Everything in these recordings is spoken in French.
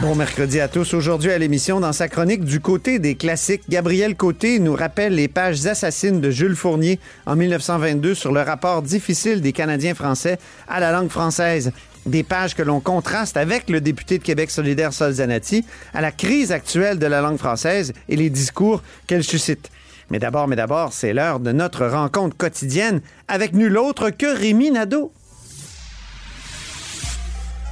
Bon mercredi à tous. Aujourd'hui à l'émission, dans sa chronique du côté des classiques, Gabriel Côté nous rappelle les pages assassines de Jules Fournier en 1922 sur le rapport difficile des Canadiens français à la langue française. Des pages que l'on contraste avec le député de Québec solidaire Sol Zanetti à la crise actuelle de la langue française et les discours qu'elle suscite. Mais d'abord, mais d'abord, c'est l'heure de notre rencontre quotidienne avec nul autre que Rémi Nadeau.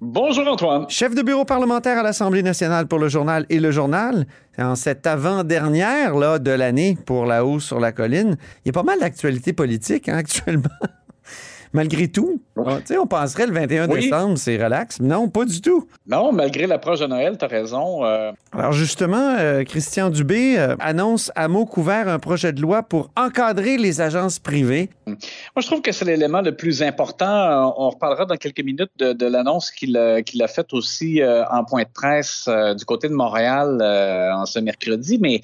Bonjour Antoine. Chef de bureau parlementaire à l'Assemblée nationale pour le journal et le journal. En cette avant-dernière de l'année pour la hausse sur la colline, il y a pas mal d'actualités politiques hein, actuellement. Malgré tout. Ah, on penserait le 21 décembre, c'est relax. Non, pas du tout. Non, malgré l'approche de Noël, tu as raison. Euh. Alors justement, euh, Christian Dubé euh, annonce à mots couverts un projet de loi pour encadrer les agences privées. Moi, je trouve que c'est l'élément le plus important. On reparlera dans quelques minutes de, l'annonce qu'il a faite aussi en point de presse du côté de Montréal en ce mercredi, mais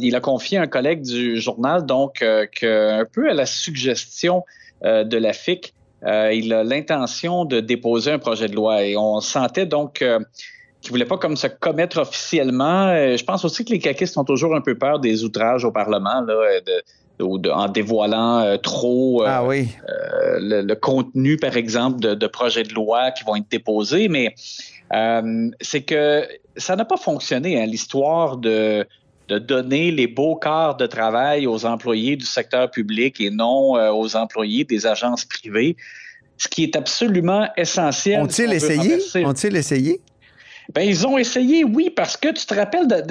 il a confié à un collègue du journal, donc, qu'un peu à la suggestion de la FIC, euh, il a l'intention de déposer un projet de loi et on sentait donc euh, qu'il voulait pas comme se commettre officiellement. je pense aussi que les caquistes ont toujours un peu peur des outrages au Parlement, là, de, en dévoilant trop ah oui. le, contenu, par exemple, de, de, projets de loi qui vont être déposés. Mais c'est que ça n'a pas fonctionné, hein, l'histoire de de donner les beaux quarts de travail aux employés du secteur public et non euh, aux employés des agences privées, ce qui est absolument essentiel. Ont-ils essayé? Ont-ils essayé? Ben, ils ont essayé, oui, parce que tu te rappelles de,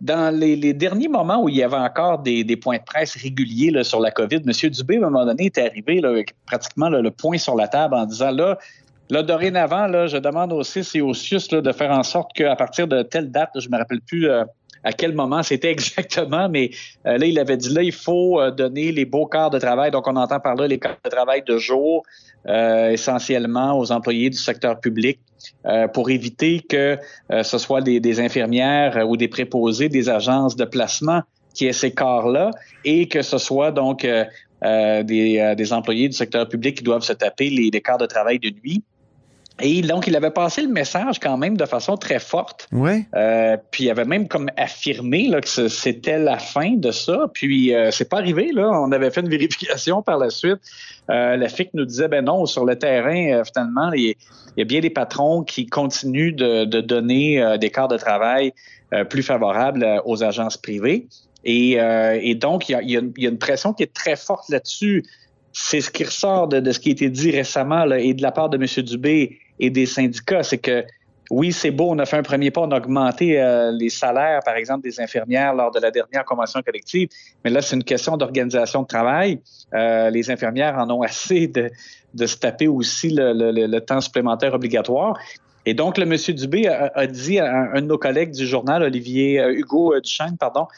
dans les, derniers moments où il y avait encore des, points de presse réguliers là, sur la COVID, M. Dubé, à un moment donné, est arrivé avec pratiquement le point sur la table en disant là, Là, dorénavant, là, je demande au CIS et au CIUS de faire en sorte qu'à partir de telle date, je ne me rappelle plus euh, à quel moment c'était exactement, mais euh, là, il avait dit là, il faut euh, donner les beaux quarts de travail. Donc, on entend par là les quarts de travail de jour, euh, essentiellement aux employés du secteur public, pour éviter que ce soit des, infirmières ou des préposés des agences de placement qui aient ces quarts-là et que ce soit donc des, employés du secteur public qui doivent se taper les, les quarts de travail de nuit. Et donc, il avait passé le message quand même de façon très forte. Oui. Euh, puis il avait même comme affirmé là, que c'était la fin de ça. Puis euh, c'est pas arrivé. Là. On avait fait une vérification par la suite. Euh, la FIC nous disait ben non, sur le terrain, euh, finalement, il y, a bien des patrons qui continuent de, de donner euh, des quarts de travail plus favorables aux agences privées. Et, et donc, il y, a, il y, a, une pression qui est très forte là-dessus. C'est ce qui ressort de, de, ce qui a été dit récemment là, et de la part de M. Dubé et des syndicats. C'est que oui, c'est beau, on a fait un premier pas, on a augmenté euh, les salaires, par exemple, des infirmières lors de la dernière convention collective, mais là, c'est une question d'organisation de travail. Euh, les infirmières en ont assez de, de se taper aussi le, le, le temps supplémentaire obligatoire. Et donc, le monsieur Dubé a, dit à un, de nos collègues du journal, Olivier euh, Hugo Duchesne, pardon,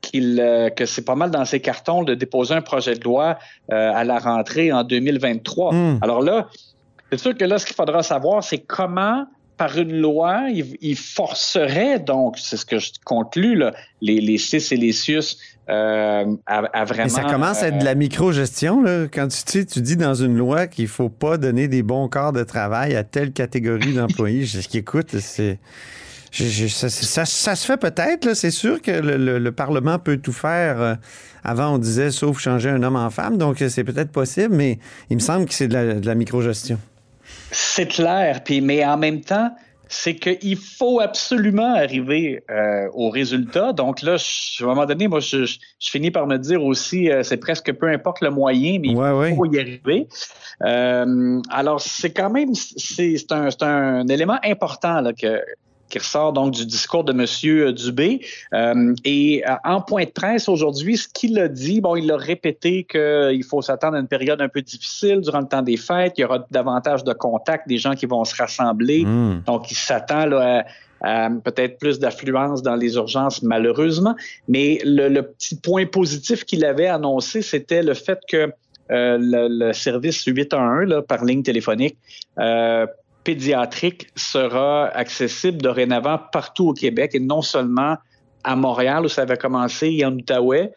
qu'il que c'est pas mal dans ses cartons de déposer un projet de loi à la rentrée en 2023. Hmm. Alors là, c'est sûr que là, ce qu'il faudra savoir, c'est comment par une loi, il, forcerait donc, c'est ce que je conclus, là, les, les CIS et les CIUS euh, à, vraiment. Mais ça commence à être de la euh, micro-gestion, là. Quand tu, tu, tu dis dans une loi qu'il faut pas donner des bons corps de travail à telle catégorie d'employés. ce qui écoute, c'est. ça, se fait peut-être, c'est sûr que le, Parlement peut tout faire. Euh, avant, on disait sauf changer un homme en femme, donc c'est peut-être possible, mais il me semble que c'est de la, de la micro-gestion. C'est clair, puis mais en même temps, c'est qu'il faut absolument arriver euh, au résultat. Donc là, à un moment donné, moi, je, finis par me dire aussi, euh, c'est presque peu importe le moyen, mais il faut y arriver. Euh, alors, c'est quand même, c'est un, un, élément important là, que, qui ressort donc du discours de M. Dubé. Euh, et euh, en point de presse aujourd'hui, ce qu'il a dit, bon, il a répété qu'il faut s'attendre à une période un peu difficile durant le temps des fêtes. Il y aura davantage de contacts, des gens qui vont se rassembler. Hmm. Donc, il s'attend à, peut-être plus d'affluence dans les urgences, malheureusement. Mais le, petit point positif qu'il avait annoncé, c'était le fait que euh, le, service 811 là, par ligne téléphonique euh, pédiatrique sera accessible dorénavant partout au Québec et non seulement à Montréal où ça avait commencé et en Outaouais.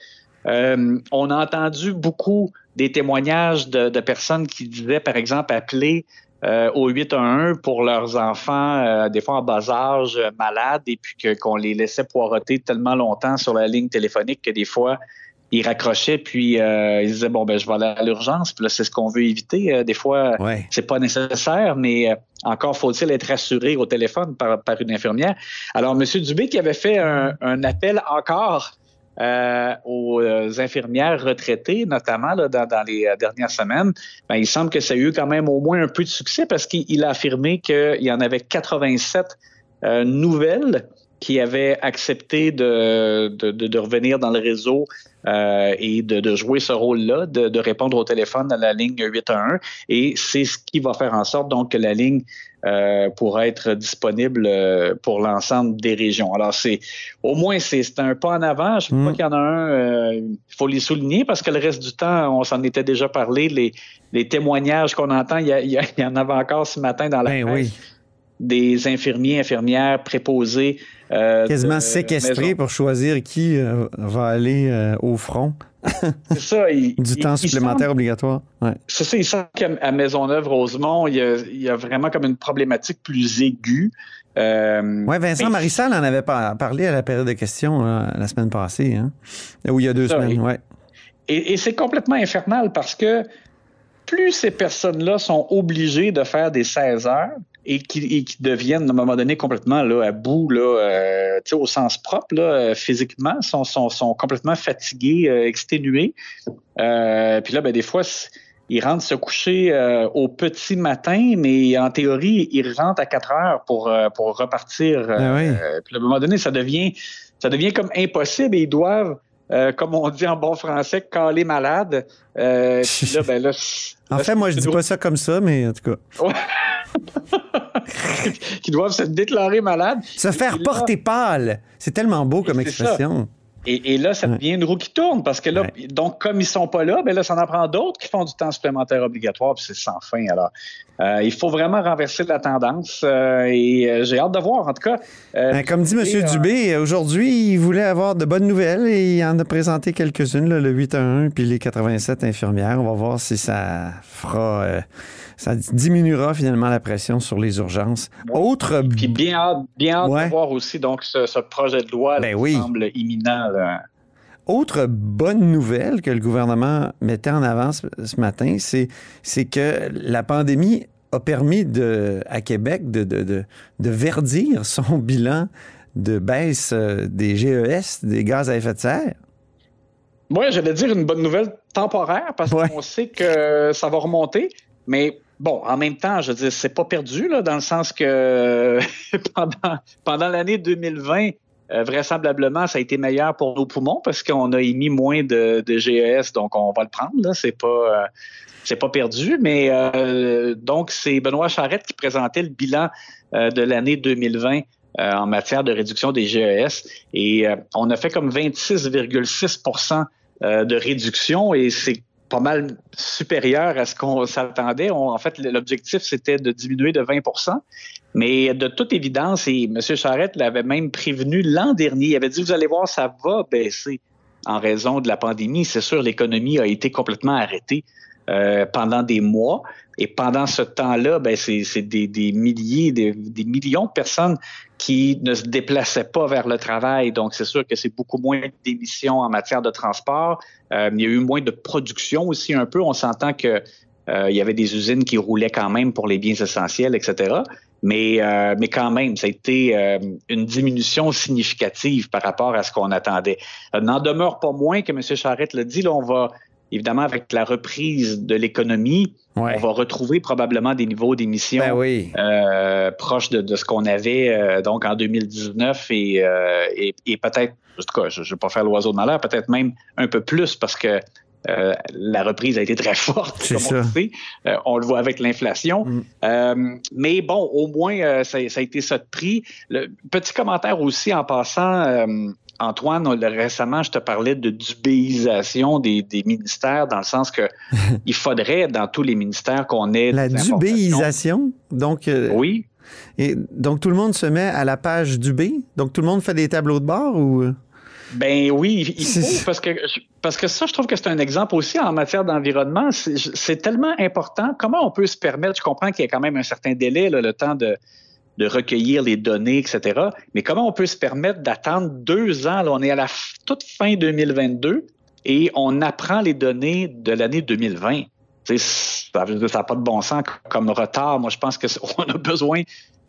Euh, on a entendu beaucoup des témoignages de, personnes qui disaient, par exemple, appeler euh, au 811 pour leurs enfants, euh, des fois en bas âge, malades, et puis qu'on les laissait poireauter tellement longtemps sur la ligne téléphonique que des fois, il raccrochait puis euh, il disait bon ben je vais aller à l'urgence. Puis là c'est ce qu'on veut éviter. Euh, des fois c'est pas nécessaire mais euh, encore faut-il être assuré au téléphone par, par une infirmière. Alors monsieur Dubé qui avait fait un, un appel encore aux infirmières retraitées, notamment là, dans, dans, les dernières semaines, ben, il semble que ça a eu quand même au moins un peu de succès parce qu'il a affirmé qu'il y en avait 87 nouvelles qui avaient accepté de, de, de, revenir dans le réseau euh, et de, de, jouer ce rôle-là, de, de, répondre au téléphone à la ligne 811. Et c'est ce qui va faire en sorte donc que la ligne euh, pourra être disponible euh, pour l'ensemble des régions. Alors, c'est au moins c'est un pas en avant. Je crois mm. qu'il y en a un, euh, il faut les souligner parce que le reste du temps, on s'en était déjà parlé. Les, les témoignages qu'on entend, il y, a, il y, en avait encore ce matin dans la ben presse. Oui des infirmiers, infirmières préposés. Euh, Quasiment séquestrés pour choisir qui euh, va aller euh, au front. c'est ça. du temps supplémentaire obligatoire. Ouais. C'est ça. Il semble qu'à Maisonneuve-Rosemont, il, il, y a vraiment comme une problématique plus aiguë. oui, Vincent Marissal en avait parlé à la période de questions la semaine passée, hein? ou il y a deux semaines. ouais. et, et c'est complètement infernal parce que plus ces personnes-là sont obligées de faire des 16 heures, et qui, deviennent à un moment donné complètement là, à bout, là, euh, au sens propre, là, euh, physiquement, sont, sont, sont complètement fatigués, euh, exténués. Euh, puis là, ben, des fois, ils rentrent se coucher au petit matin, mais en théorie, ils rentrent à 4 heures pour, pour repartir. Ben puis à un moment donné, ça devient, ça devient comme impossible et ils doivent comme on dit en bon français, caler malade. Euh, là, ben là, en fait, moi, je dis pas ça comme ça, mais en tout cas. qui doivent se déclarer malades. Se faire porter pâle. C'est tellement beau comme expression. Et, là, ça devient une roue qui tourne parce que là, donc comme ils sont pas là, ben là, ça en prend d'autres qui font du temps supplémentaire obligatoire, puis c'est sans fin. Alors, euh, il faut vraiment renverser la tendance euh, et euh, j'ai hâte de voir. En tout cas, ben, comme dit M. Dubé, aujourd'hui, il voulait avoir de bonnes nouvelles et il en a présenté quelques-unes, le 8 à 1 puis les 87 infirmières. On va voir si ça fera ça diminuera finalement la pression sur les urgences. Autre. Puis bien hâte, bien hâte de voir aussi donc ce, projet de loi ben qui semble imminent. Autre bonne nouvelle que le gouvernement mettait en avant ce, matin, c'est, c'est que la pandémie a permis de, à Québec de, de, de, de verdir son bilan de baisse euh, des GES, des gaz à effet de serre. Oui, j'allais dire une bonne nouvelle temporaire parce qu'on sait que ça va remonter, mais Bon, en même temps, je veux dire, c'est pas perdu, là, dans le sens que pendant, pendant l'année 2020, euh, vraisemblablement, ça a été meilleur pour nos poumons parce qu'on a émis moins de, de, GES, donc on va le prendre. C'est pas, euh, c'est pas perdu, mais euh, donc c'est Benoît Charette qui présentait le bilan euh, de l'année 2020 euh, en matière de réduction des GES et on a fait comme 26,6% de réduction et c'est pas mal supérieur à ce qu'on s'attendait. En fait, l'objectif, c'était de diminuer de 20% mais de toute évidence, et M. Charette l'avait même prévenu l'an dernier, il avait dit, vous allez voir, ça va baisser en raison de la pandémie. C'est sûr, l'économie a été complètement arrêtée euh, pendant des mois. Et pendant ce temps-là, ben, c'est des, des, milliers, des, des, millions de personnes qui ne se déplaçaient pas vers le travail. Donc, c'est sûr que c'est beaucoup moins d'émissions en matière de transport. Euh, il y a eu moins de production aussi un peu. On s'entend que euh, il y avait des usines qui roulaient quand même pour les biens essentiels, etc. Mais, euh, mais quand même, ça a été euh, une diminution significative par rapport à ce qu'on attendait. N'en demeure pas moins que M. Charette l'a dit, là, on va, évidemment, avec la reprise de l'économie, on va retrouver probablement des niveaux d'émissions ben proches de, ce qu'on avait donc en 2019 et, et, et peut-être, en tout cas, je ne vais pas faire l'oiseau de malheur, peut-être même un peu plus parce que euh, la reprise a été très forte, comme on le sait. Euh, on le voit avec l'inflation. Mm. Euh, mais bon, au moins, ça, a été ça de prix. Le petit commentaire aussi en passant. Antoine, récemment, je te parlais de dubéisation des, ministères, dans le sens que il faudrait, dans tous les ministères, qu'on ait... La dubéisation? Donc, oui. Et donc, tout le monde se met à la page Dubé? Donc, tout le monde fait des tableaux de bord ou... Ben oui, il faut, parce que, parce que ça, je trouve que c'est un exemple aussi en matière d'environnement. C'est tellement important. Comment on peut se permettre, je comprends qu'il y a quand même un certain délai, le temps de, de recueillir les données, etc. Mais comment on peut se permettre d'attendre deux ans? Là, on est à la toute fin 2022 et on apprend les données de l'année 2020. Ça n'a pas de bon sens comme retard. Moi, je pense qu'on a besoin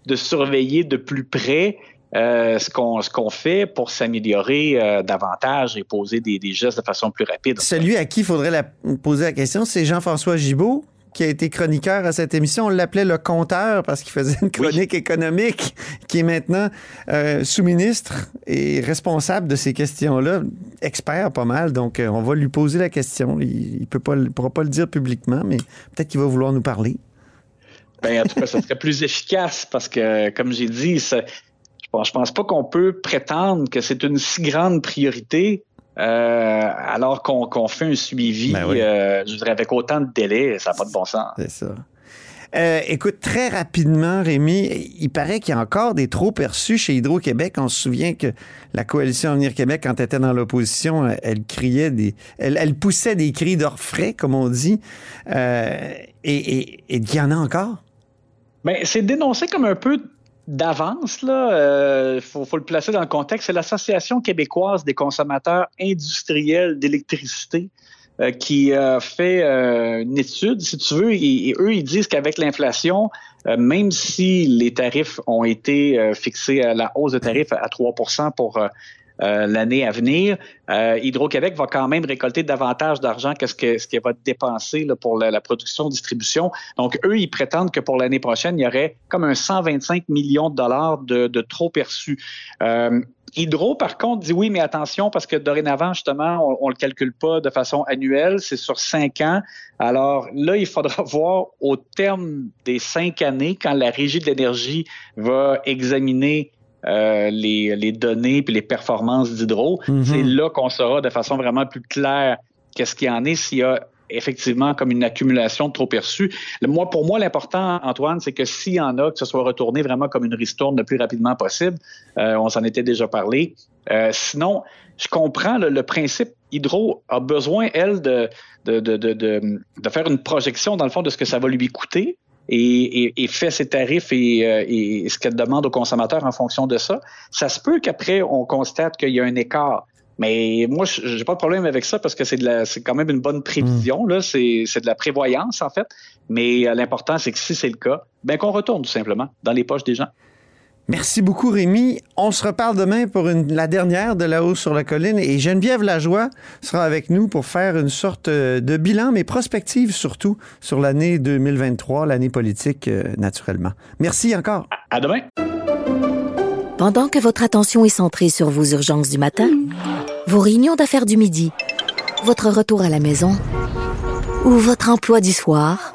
de surveiller de plus près euh, ce qu'on ce qu'on fait pour s'améliorer euh, davantage et poser des, des, gestes de façon plus rapide. Celui à qui il faudrait la, poser la question, c'est Jean-François Gibault qui a été chroniqueur à cette émission. On l'appelait le compteur parce qu'il faisait une chronique économique, qui est maintenant euh, sous-ministre et responsable de ces questions-là, expert pas mal. Donc, on va lui poser la question. Il ne pourra pas le dire publiquement, mais peut-être qu'il va vouloir nous parler. Ben, en tout cas, ça serait plus efficace parce que, comme j'ai dit, ça, Bon, je pense pas qu'on peut prétendre que c'est une si grande priorité euh, alors qu'on fait un suivi, ben euh, je dirais, avec autant de délais, ça n'a pas de bon sens. C'est ça. Euh, écoute, très rapidement, Rémi, il paraît qu'il y a encore des trop perçus chez Hydro-Québec. On se souvient que la coalition Avenir Québec, quand elle était dans l'opposition, elle criait des, elle, poussait des cris d'orfraie, comme on dit. et, et, et il y en a encore? Bien, c'est dénoncé comme un peu d'avance, là, euh, faut, le placer dans le contexte, c'est l'Association québécoise des consommateurs industriels d'électricité euh, qui a fait euh, une étude, si tu veux, et, eux, ils disent qu'avec l'inflation, même si les tarifs ont été fixés à la hausse de tarifs à 3% pour euh, l'année à venir. Euh, Hydro-Québec va quand même récolter davantage d'argent que ce qu'elle va dépenser pour la, production-distribution. Donc, eux, ils prétendent que pour l'année prochaine, il y aurait comme un 125 millions de dollars de, trop perçus. Euh, Hydro, par contre, dit oui, mais attention, parce que dorénavant, justement, on ne le calcule pas de façon annuelle, c'est sur cinq ans. Alors là, il faudra voir au terme des cinq années, quand la Régie de l'énergie va examiner euh, les, les, données puis les performances d'Hydro. Mhm. C'est là qu'on saura de façon vraiment plus claire qu'est-ce qu'il y en est, s'il y a effectivement comme une accumulation de trop perçus. moi, pour moi, l'important, Antoine, c'est que s'il y en a, que ce soit retourné vraiment comme une ristourne le plus rapidement possible. Euh, on s'en était déjà parlé. Euh, sinon, je comprends le, principe. Hydro a besoin, elle, de de, de, de, de, faire une projection, dans le fond, de ce que ça va lui coûter et, fait ses tarifs euh, et, ce qu'elle demande aux consommateurs en fonction de ça, ça se peut qu'après, on constate qu'il y a un écart. Mais moi, j'ai pas de problème avec ça parce que c'est c'est quand même une bonne prévision. Là, c'est, de la prévoyance en fait. Mais euh, l'important, c'est que si c'est le cas, ben qu'on retourne tout simplement dans les poches des gens. Merci beaucoup, Rémi. On se reparle demain pour la dernière de La hausse sur la colline et Geneviève Lajoie sera avec nous pour faire une sorte euh, de bilan, mais prospective surtout, sur l'année 2023, l'année politique, euh, naturellement. Merci encore. À demain. Pendant que votre attention est centrée sur vos urgences du matin, vos réunions d'affaires du midi, votre retour à la maison Ou votre emploi du soir?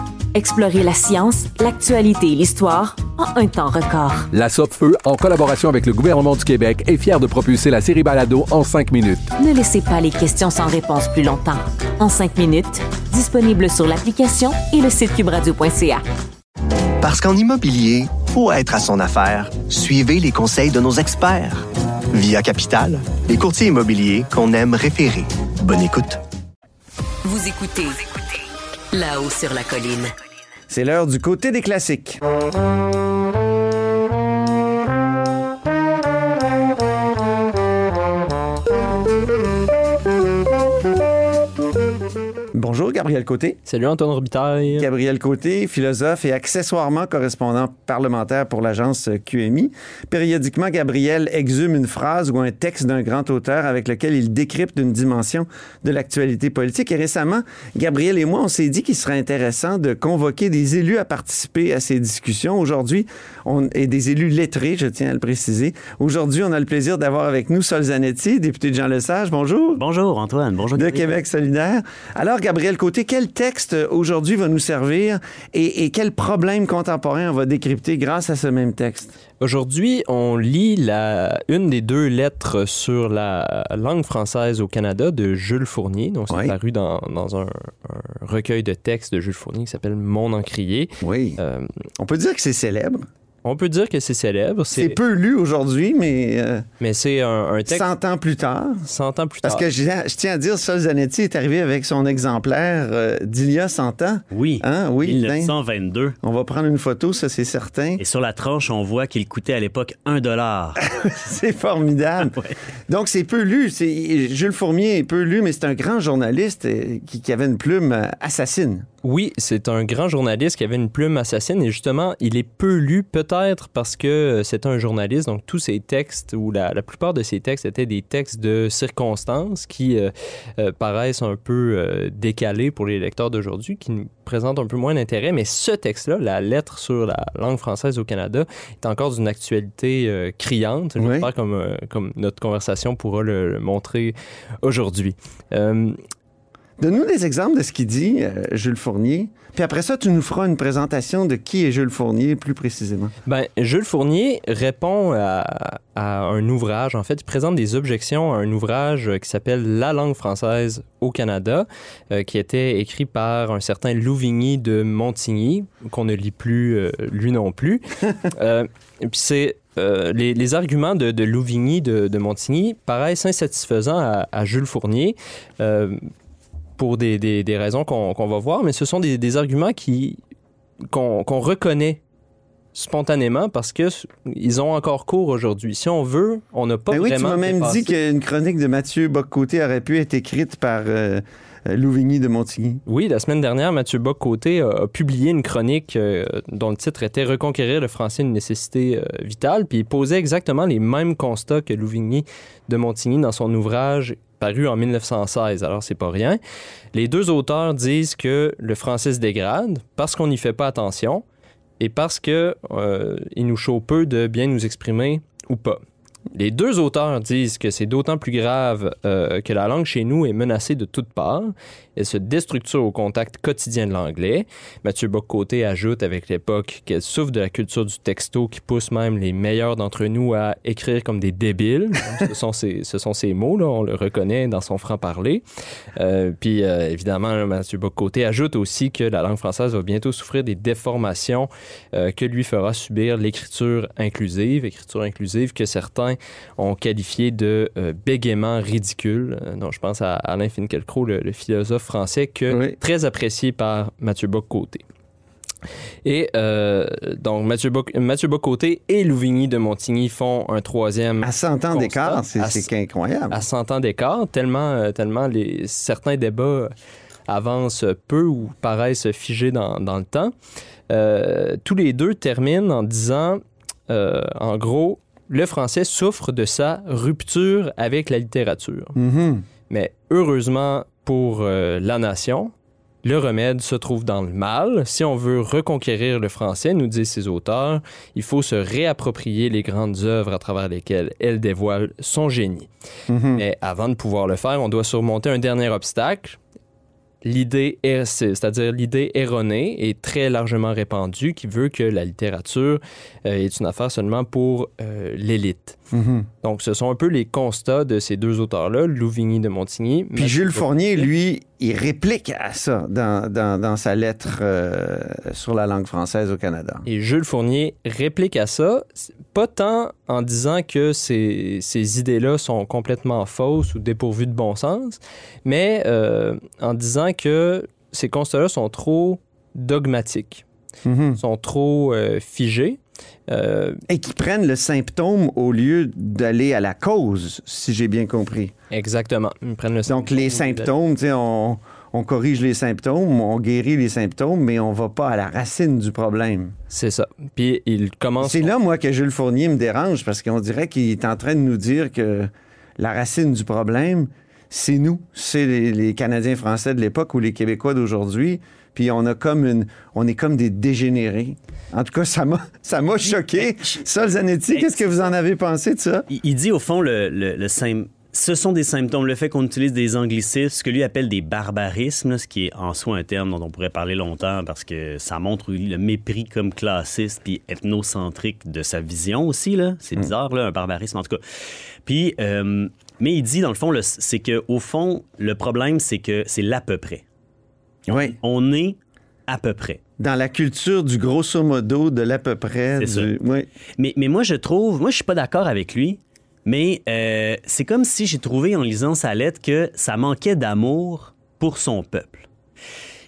Explorez la science, l'actualité et l'histoire en un temps record. La Feu, en collaboration avec le gouvernement du Québec, est fière de propulser la série Balado en cinq minutes. Ne laissez pas les questions sans réponse plus longtemps. En cinq minutes, disponible sur l'application et le site cubradio.ca. Parce qu'en immobilier, pour être à son affaire, suivez les conseils de nos experts. Via Capital, les courtiers immobiliers qu'on aime référer. Bonne écoute. Vous écoutez là-haut sur la colline. C'est l'heure du côté des classiques. Bonjour, Gabriel Côté. Salut, Antoine Robitaille. Gabriel Côté, philosophe et accessoirement correspondant parlementaire pour l'agence QMI. Périodiquement, Gabriel exhume une phrase ou un texte d'un grand auteur avec lequel il décrypte une dimension de l'actualité politique. Et récemment, Gabriel et moi, on s'est dit qu'il serait intéressant de convoquer des élus à participer à ces discussions. Aujourd'hui, on est des élus lettrés, je tiens à le préciser. Aujourd'hui, on a le plaisir d'avoir avec nous Sol Zanetti, député de Jean Lesage. Bonjour. Bonjour, Antoine. Bonjour. De Québec solidaire. Alors, Gabriel Côté, quel texte euh, aujourd'hui va nous servir et, et quel problème contemporain on va décrypter grâce à ce même texte? Aujourd'hui, on lit la, une des deux lettres sur la langue française au Canada de Jules Fournier. Donc, c'est Oui. paru dans, dans un, un recueil de textes de Jules Fournier qui s'appelle Mon encrier. Oui. Euh, On peut dire que c'est célèbre. On peut dire que c'est célèbre. C'est peu lu aujourd'hui, mais euh, Mais c'est un, un texte 100 ans plus tard. 100 ans plus Parce tard. que je, je tiens à dire, Sol Zanetti est arrivé avec son exemplaire euh, d'il y a 100 ans. Oui. Hein? Oui, ben, 1922. on va prendre une photo, ça c'est certain. Et sur la tranche, on voit qu'il coûtait à l'époque un dollar. c'est formidable. Ouais. Donc c'est peu lu. C'est- Jules Fournier est peu lu, mais c'est un grand journaliste euh, qui, qui avait une plume euh, assassine. Oui, c'est un grand journaliste qui avait une plume assassine et justement, il est peu lu peut-être parce que euh, c'est un journaliste, donc tous ses textes ou la, la plupart de ses textes étaient des textes de circonstances qui euh, euh, paraissent un peu euh, décalés pour les lecteurs d'aujourd'hui, qui nous présentent un peu moins d'intérêt, mais ce texte-là, la lettre sur la langue française au Canada, est encore d'une actualité criante. Oui. J'espère comme, euh, comme notre conversation pourra le, le montrer aujourd'hui. Donne-nous des exemples de ce qu'il dit, euh, Jules Fournier. Puis après ça, tu nous feras une présentation de qui est Jules Fournier plus précisément. Ben, Jules Fournier répond à, à un ouvrage. En fait, il présente des objections à un ouvrage qui s'appelle La langue française au Canada, euh, qui était écrit par un certain Louvigny de Montigny, qu'on ne lit plus euh, lui non plus. Puis c'est euh, les, les arguments de, de Louvigny de, de Montigny paraissent insatisfaisants à, à Jules Fournier. euh, pour des, des- des raisons qu'on va voir, mais ce sont des, des arguments qui qu'on reconnaît spontanément parce que ils ont encore cours aujourd'hui. Si on veut, on n'a pas Ben oui, tu m'as même dépassé- dit qu'une chronique de Mathieu Boccoté aurait pu être écrite par euh, euh, Louvigny de Montigny. Oui, la semaine dernière, Mathieu Bock-Côté a, a publié une chronique euh, dont le titre était Reconquérir le français, une nécessité euh, vitale, puis il posait exactement les mêmes constats que Louvigny de Montigny dans son ouvrage paru en 1916, alors c'est pas rien. Les deux auteurs disent que le français se dégrade parce qu'on n'y fait pas attention et parce que euh, il nous chaud peu de bien nous exprimer ou pas. Les deux auteurs disent que c'est d'autant plus grave euh, que la langue chez nous est menacée de toutes parts. Elle se déstructure au contact quotidien de l'anglais. Mathieu Bock-Côté ajoute avec l'époque qu'elle souffre de la culture du texto qui pousse même les meilleurs d'entre nous à écrire comme des débiles. ce, sont ces, mots, là, on le reconnaît dans son franc-parler. Euh, puis euh, évidemment, là, Mathieu Bock-Côté ajoute aussi que la langue française va bientôt souffrir des déformations que lui fera subir l'écriture inclusive, écriture inclusive que certains ont qualifié de euh, bégaiement ridicule. Euh, donc je pense à Alain Finkielkraut, le, le philosophe français, que Oui. très apprécié par Mathieu Bock-Côté. Et euh, donc Mathieu, Boc Mathieu Bock-Côté et Louvigny de Montigny font un troisième À 100 ans d'écart, c'est incroyable. à 100 ans d'écart, tellement, tellement les, certains débats avancent peu ou paraissent figés dans, dans le temps. Euh, tous les deux terminent en disant, euh, en gros, le français souffre de sa rupture avec la littérature. Mhm. Mais heureusement pour euh, la nation, le remède se trouve dans le mal. Si on veut reconquérir le français, nous disent ces auteurs, il faut se réapproprier les grandes œuvres à travers lesquelles elle dévoile son génie. Mhm. Mais avant de pouvoir le faire, on doit surmonter un dernier obstacle. L'idée, c'est- c'est-à-dire l'idée erronée et très largement répandue qui veut que la littérature euh, est une affaire seulement pour euh, l'élite. Mhm. Donc, ce sont un peu les constats de ces deux auteurs-là, Louvigny de Montigny. Puis Jules Fournier, lui, il réplique à ça dans, dans- dans sa lettre euh, sur la langue française au Canada. Et Jules Fournier réplique à ça, pas tant en disant que ces, ces idées-là sont complètement fausses ou dépourvues de bon sens, mais euh, en disant que ces constats-là sont trop dogmatiques, Mhm. sont trop euh, figés. Euh, Et qui prennent le symptôme au lieu d'aller à la cause, si j'ai bien compris. exactement. Ils prennent le Donc, les symptômes, tu sais, on, on corrige les symptômes, on guérit les symptômes, mais on va pas à la racine du problème. C'est ça. Puis il commence. C'est là, moi, que Jules Fournier me dérange, parce qu'on dirait qu'il est en train de nous dire que la racine du problème, c'est nous, c'est les, les Canadiens français de l'époque ou les Québécois d'aujourd'hui. Puis on a comme une, on est comme des dégénérés. En tout cas, ça m'a, ça m'a choqué. Sol Zanetti, qu'est-ce que vous en avez pensé de ça? Il, dit au fond le, le, ce sont des symptômes. Le fait qu'on utilise des anglicismes, ce que lui appelle des barbarismes, ce qui est en soi un terme dont on pourrait parler longtemps parce que ça montre le mépris comme classiste puis ethnocentrique de sa vision aussi. Là. C'est bizarre, là, un barbarisme en tout cas. Puis, euh, mais il dit dans le fond, c'est que au fond, le problème, c'est que c'est l'à peu près. Oui. On est à peu près. Dans la culture du grosso modo, de l'à peu près. Ça. oui. Mais, mais moi, je trouve, moi, je suis pas d'accord avec lui, mais euh, c'est comme si j'ai trouvé en lisant sa lettre que ça manquait d'amour pour son peuple.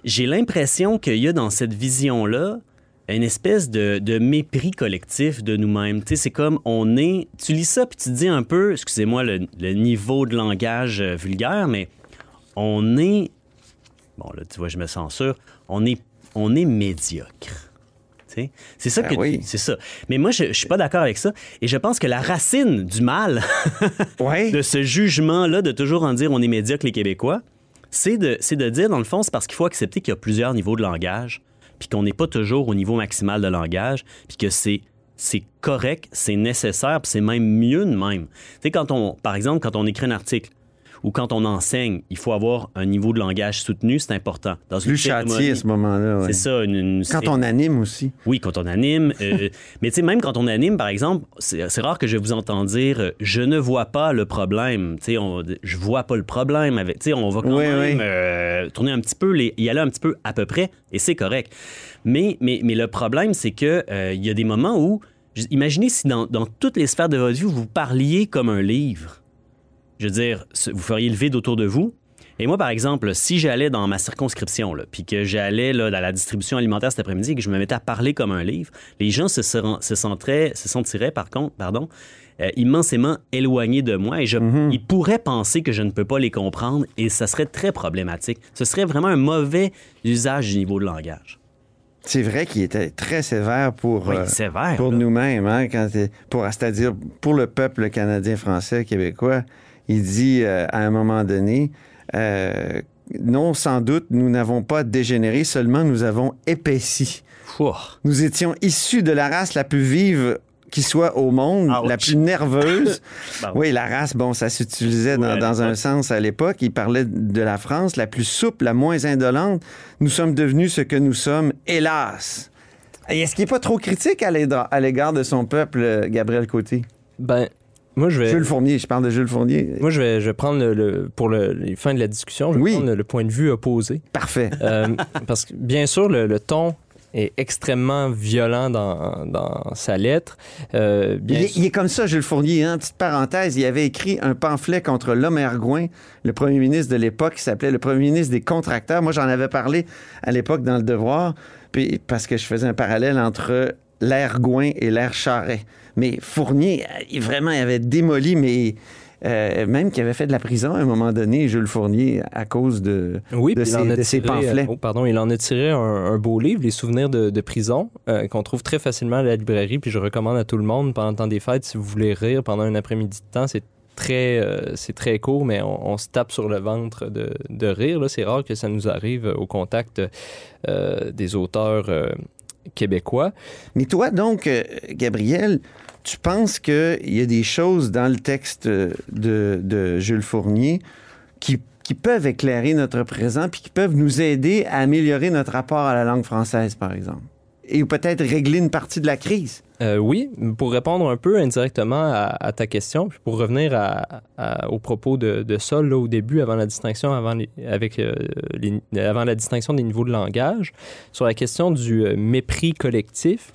J'ai l'impression qu'il y a dans cette vision-là une espèce de, de mépris collectif de nous-mêmes. Tu sais, c'est comme on est. Tu lis ça puis tu te dis un peu, excusez-moi le, le niveau de langage euh, vulgaire, mais on est. Bon, là, tu vois, je me censure. On est, on est médiocre. C'est ça Ben que oui. c'est ça. Mais moi, je, je suis pas d'accord avec ça. Et je pense que la racine du mal de ce jugement-là de toujours en dire on est médiocre les Québécois, c'est de, c'est de dire, dans le fond, c'est parce qu'il faut accepter qu'il y a plusieurs niveaux de langage, puis qu'on n'est pas toujours au niveau maximal de langage, puis que c'est c'est correct, c'est nécessaire, puis c'est même mieux de même. Tu sais, quand on, par exemple, quand on écrit un article ou quand on enseigne, il faut avoir un niveau de langage soutenu, c'est important. Dans une Plus châtié à ce moment-là. ouais. C'est ça. Une, une- Quand on anime aussi. oui, quand on anime. euh, mais tu sais, même quand on anime, par exemple, c'est rare que je vous entende dire euh, je ne vois pas le problème. Tu sais, on- je vois pas le problème avec. Tu sais, on va quand Oui, même oui. euh, tourner un petit peu, les, y aller un petit peu à peu près, et c'est correct. Mais, mais, mais le problème, c'est que euh, y a des moments où, imaginez si dans, dans toutes les sphères de votre vie, vous parliez comme un livre. Je veux dire, vous feriez le vide autour de vous. Et moi, par exemple, si j'allais dans ma circonscription, là, puis que j'allais dans la distribution alimentaire cet après-midi et que je me mettais à parler comme un livre, les gens se, se, sentiraient, se sentiraient, par contre, pardon, euh, immensément éloignés de moi et je, ils pourraient penser que je ne peux pas les comprendre et ça serait très problématique. Ce serait vraiment un mauvais usage du niveau de langage. C'est vrai qu'il était très sévère pour, Oui, euh, sévère, pour nous-mêmes, hein, c'est-à-dire pour le peuple canadien, français, québécois. Il dit euh, à un moment donné, euh, non, sans doute, nous n'avons pas dégénéré, seulement nous avons épaissi. Nous étions issus de la race la plus vive qui soit au monde, la plus nerveuse. Oui, la race, bon, ça s'utilisait dans, Ouais, à dans un sens à l'époque. Il parlait de la France, la plus souple, la moins indolente. Nous sommes devenus ce que nous sommes, hélas. Et Est-ce qu'il n'est pas trop critique à l'égard à l'égard de son peuple, euh, Gabriel Côté? Ben, moi, je vais. Jules Fournier, je parle de Jules Fournier. Moi, je vais, je vais prendre le, le- pour le, les fins de la discussion, je vais prendre le, le point de vue opposé. Parfait. Euh, parce que, bien sûr, le, ton est extrêmement violent dans, dans sa lettre. Euh, bien Il est, il est comme ça, Jules Fournier. Hein? Petite parenthèse, il avait écrit un pamphlet contre l'homme Ergoin, le premier ministre de l'époque, qui s'appelait le premier ministre des contracteurs. Moi, j'en avais parlé à l'époque dans Le Devoir, puis, parce que je faisais un parallèle entre l'air Gouin et l'air Charret. Mais Fournier, il, vraiment, il avait démoli, mais euh, même qui avait fait de la prison à un moment donné, Jules Fournier, à cause de, Oui, de, ses, de ses tiré, pamphlets. euh, oh, pardon, il en a tiré un, un beau livre, Les souvenirs de, de prison, euh, qu'on trouve très facilement à la librairie. Puis je recommande à tout le monde pendant le temps des fêtes, si vous voulez rire pendant un après-midi de temps, c'est très, euh, c'est très court, mais on, on se tape sur le ventre de, de rire. Là. C'est rare que ça nous arrive au contact euh, des auteurs euh, québécois. Mais toi, donc, euh, Gabriel, tu penses qu'il y a des choses dans le texte de, de Jules Fournier qui, qui peuvent éclairer notre présent puis qui peuvent nous aider à améliorer notre rapport à la langue française, par exemple? Et peut-être régler une partie de la crise? Euh, oui, pour répondre un peu indirectement à, ta question, puis pour revenir à, à, au propos de, de ça là, au début, avant la distinction, avant, avec, euh, avant la distinction des niveaux de langage, sur la question du euh, mépris collectif,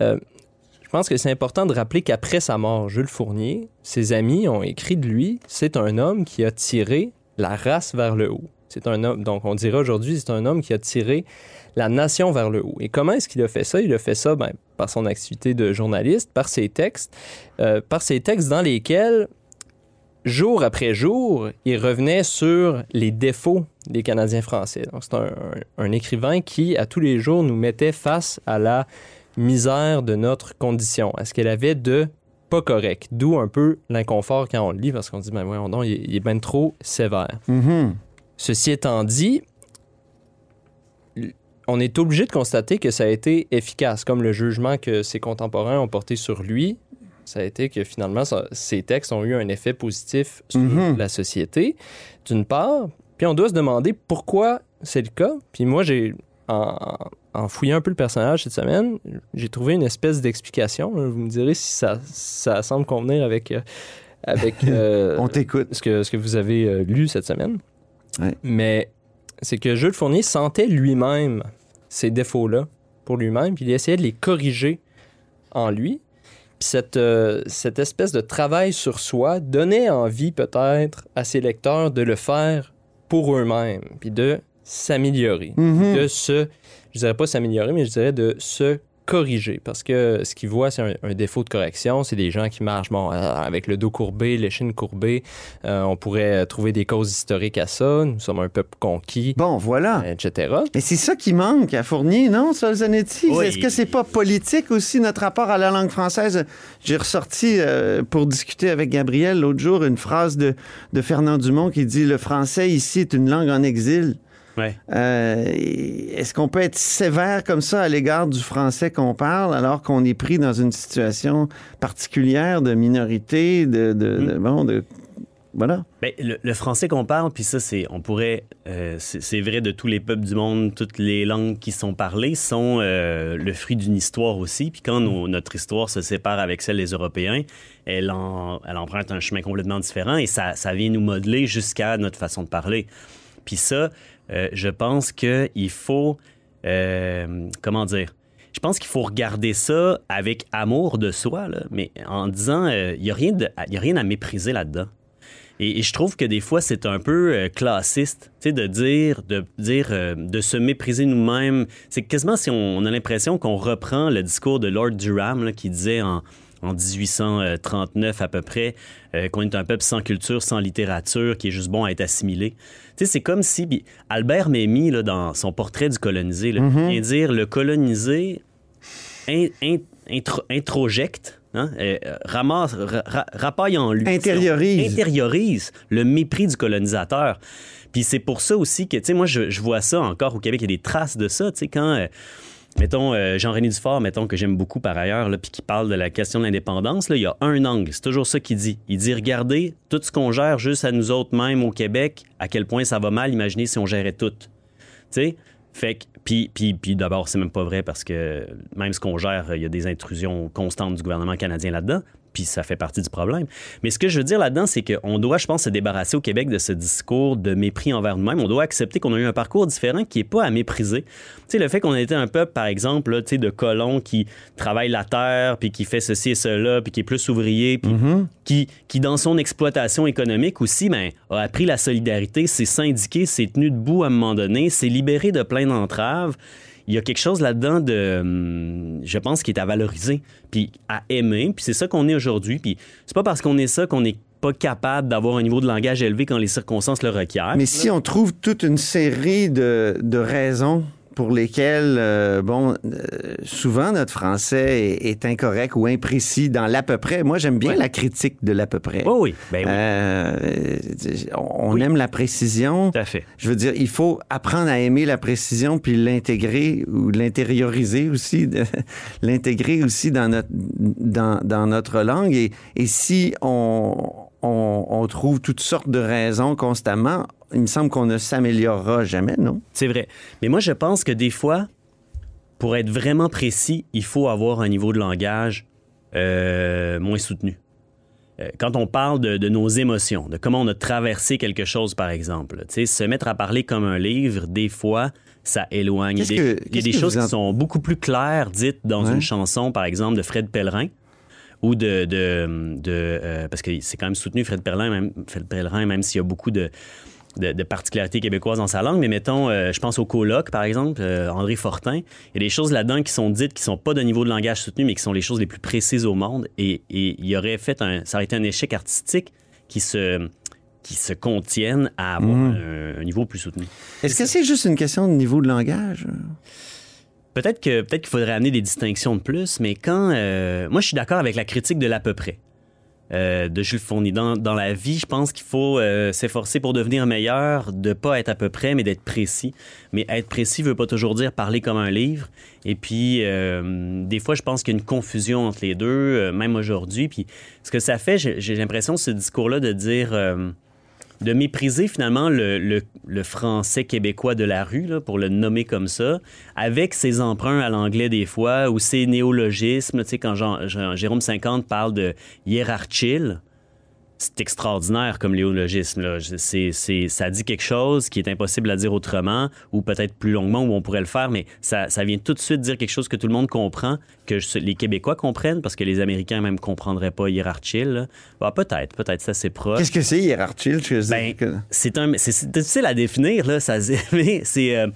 je pense que c'est important de rappeler qu'après sa mort, Jules Fournier, ses amis ont écrit de lui, c'est un homme qui a tiré la race vers le haut. C'est un homme, donc on dirait aujourd'hui, c'est un homme qui a tiré la nation vers le haut. Et comment est-ce qu'il a fait ça? Il a fait ça ben, par son activité de journaliste, par ses textes, euh, par ses textes dans lesquels, jour après jour, il revenait sur les défauts des Canadiens français. Donc c'est un, un, un écrivain qui, à tous les jours, nous mettait face à la misère de notre condition, à ce qu'elle avait de pas correct? D'où un peu l'inconfort quand on le lit, parce qu'on dit, ben voyons donc, il, il est bien trop sévère. Mm-hmm. Ceci étant dit, on est obligé de constater que ça a été efficace, comme le jugement que ses contemporains ont porté sur lui. Ça a été que finalement, ça, ces textes ont eu un effet positif sur Mhm. la société, d'une part. Puis on doit se demander pourquoi c'est le cas. Puis moi, j'ai, en, en fouillant un peu le personnage cette semaine, j'ai trouvé une espèce d'explication. Vous me direz si ça, ça semble convenir avec, euh, avec euh, On t'écoute. ce, que, ce que vous avez euh, lu cette semaine. Ouais. Mais c'est que Jules Fournier sentait lui-même ces défauts-là pour lui-même, puis il essayait de les corriger en lui. Puis cette, euh, cette espèce de travail sur soi donnait envie peut-être à ses lecteurs de le faire pour eux-mêmes, puis de s'améliorer, Mhm. de se, je dirais pas s'améliorer, mais je dirais de se corriger. Parce que ce qu'ils voient, c'est un, un défaut de correction. C'est des gens qui marchent bon, euh, avec le dos courbé, l'échine courbée. Euh, on pourrait trouver des causes historiques à ça. Nous sommes un peuple conquis, Bon, voilà. etc. Mais c'est ça qui manque à Fournier, non, Solzanetti? Oui. Est-ce que c'est pas politique aussi, notre rapport à la langue française? J'ai ressorti, euh, pour discuter avec Gabriel l'autre jour, une phrase de, de Fernand Dumont qui dit « Le français ici est une langue en exil ». Ouais. Euh, Est-ce qu'on peut être sévère comme ça à l'égard du français qu'on parle alors qu'on est pris dans une situation particulière de minorité, de... de, de- bon, de voilà. Ben, le, le français qu'on parle, puis ça, c'est, on pourrait, euh, c'est, c'est vrai de tous les peuples du monde, toutes les langues qui sont parlées sont euh, le fruit d'une histoire aussi. Puis quand nos- notre histoire se sépare avec celle des Européens, elle, en, elle emprunte un chemin complètement différent et ça, ça vient nous modeler jusqu'à notre façon de parler. Puis ça, euh, je pense qu'il faut, euh, comment dire, je pense qu'il faut regarder ça avec amour de soi, mais en disant, euh, il n'y a, rien rien à mépriser là-dedans. Et, je trouve que des fois, c'est un peu classiste, tu de dire, de dire, de se mépriser nous-mêmes. C'est quasiment si on, a l'impression qu'on reprend le discours de Lord Durham qui disait en, en 1839 à peu près euh, qu'on est un peuple sans culture, sans littérature, qui est juste bon à être assimilé. Tu sais, c'est comme si Albert Memmi, là, dans son portrait du colonisé, là, vient dire le colonisé in- in- intro- introjecte, hein, euh, ramasse, ra- ra- rapaille en lui. Intériorise. Intériorise le mépris du colonisateur. Puis c'est pour ça aussi que, tu sais, moi, je, je vois ça encore au Québec, il y a des traces de ça, tu sais, quand... euh, Mettons, euh, Jean-René Dufort, mettons, que j'aime beaucoup par ailleurs, puis qui parle de la question de l'indépendance, il y a un angle. C'est toujours ça qu'il dit. Il dit, regardez, tout ce qu'on gère juste à nous autres mêmes au Québec, à quel point ça va mal, imaginez si on gérait tout. Tu sais? Fait que, puis, puis, puis d'abord, c'est même pas vrai parce que même ce qu'on gère, il y a des intrusions constantes du gouvernement canadien là-dedans, puis ça fait partie du problème. Mais ce que je veux dire là-dedans, c'est qu'on doit, je pense, se débarrasser au Québec de ce discours de mépris envers nous-mêmes. On doit accepter qu'on a eu un parcours différent qui n'est pas à mépriser. Tu sais, le fait qu'on a été un peuple, par exemple, là, tu sais, de colons qui travaille la terre, puis qui fait ceci et cela, puis qui est plus ouvrier, puis qui, qui, dans son exploitation économique aussi, ben, a appris la solidarité, s'est syndiqué, s'est tenu debout à un moment donné, s'est libéré de plein d'entraves. Il y a quelque chose là-dedans de, hum, je pense, qui est à valoriser, puis à aimer, puis c'est ça qu'on est aujourd'hui. Puis c'est pas parce qu'on est ça qu'on est pas capable d'avoir un niveau de langage élevé quand les circonstances le requièrent. Mais si on trouve toute une série de, de raisons pour lesquelles, euh, bon, euh, souvent notre français est, est incorrect ou imprécis dans l'à peu près. Moi, j'aime bien Ouais. la critique de l'à peu près. Oh oui, ben oui. Euh, on Oui. aime la précision. Tout à fait. Je veux dire, il faut apprendre à aimer la précision puis l'intégrer ou l'intérioriser aussi, l'intégrer aussi dans notre, dans, dans notre langue. Et, et si on, on, on trouve toutes sortes de raisons constamment, il me semble qu'on ne s'améliorera jamais, non? C'est vrai. Mais moi, je pense que des fois, pour être vraiment précis, il faut avoir un niveau de langage euh, moins soutenu. Euh, Quand on parle de, de nos émotions, de comment on a traversé quelque chose, par exemple, se mettre à parler comme un livre, des fois, ça éloigne. Il y a des, que- il y a qu'est-ce des que choses en- qui sont beaucoup plus claires dites dans Ouais. une chanson, par exemple, de Fred Pellerin ou de... de, de, euh, parce que c'est quand même soutenu, Fred Pellerin, même, Fred Pellerin, même s'il y a beaucoup de, de, de particularités québécoises dans sa langue. Mais mettons, euh, je pense au colloque, par exemple, euh, André Fortin. Il y a des choses là-dedans qui sont dites qui sont pas de niveau de langage soutenu, mais qui sont les choses les plus précises au monde. Et, et il aurait fait un... Ça aurait été un échec artistique qui se qui se contiennent à avoir un, un niveau plus soutenu. Est-ce que c'est juste une question de niveau de langage? Peut-être que peut-être qu'il faudrait amener des distinctions de plus, mais quand euh, moi je suis d'accord avec la critique de l'à peu près euh, de Jules Fournier dans, dans la vie, je pense qu'il faut euh, s'efforcer pour devenir meilleur, de pas être à peu près, mais d'être précis. Mais être précis veut pas toujours dire parler comme un livre. Et puis euh, des fois, je pense qu'il y a une confusion entre les deux, même aujourd'hui. Puis ce que ça fait, j'ai l'impression ce discours-là de dire de mépriser finalement le, le- français québécois de la rue, pour le nommer comme ça, avec ses emprunts à l'anglais des fois, ou ses néologismes. Tu sais, quand Jérôme 50 parle de hiérarchile, c'est extraordinaire comme néologisme. Là. C'est- c'est- ça dit quelque chose qui est impossible à dire autrement, ou peut-être plus longuement, où on pourrait le faire, mais ça, ça vient tout de suite dire quelque chose que tout le monde comprend, que je- les Québécois comprennent, parce que les Américains même comprendraient pas hiérarchile. là. Bah, peut-être, peut-être, ça c'est proche. Qu'est-ce que c'est sais Ben, c'est un, c'est c'est difficile à définir là. Ça, mais c'est euh,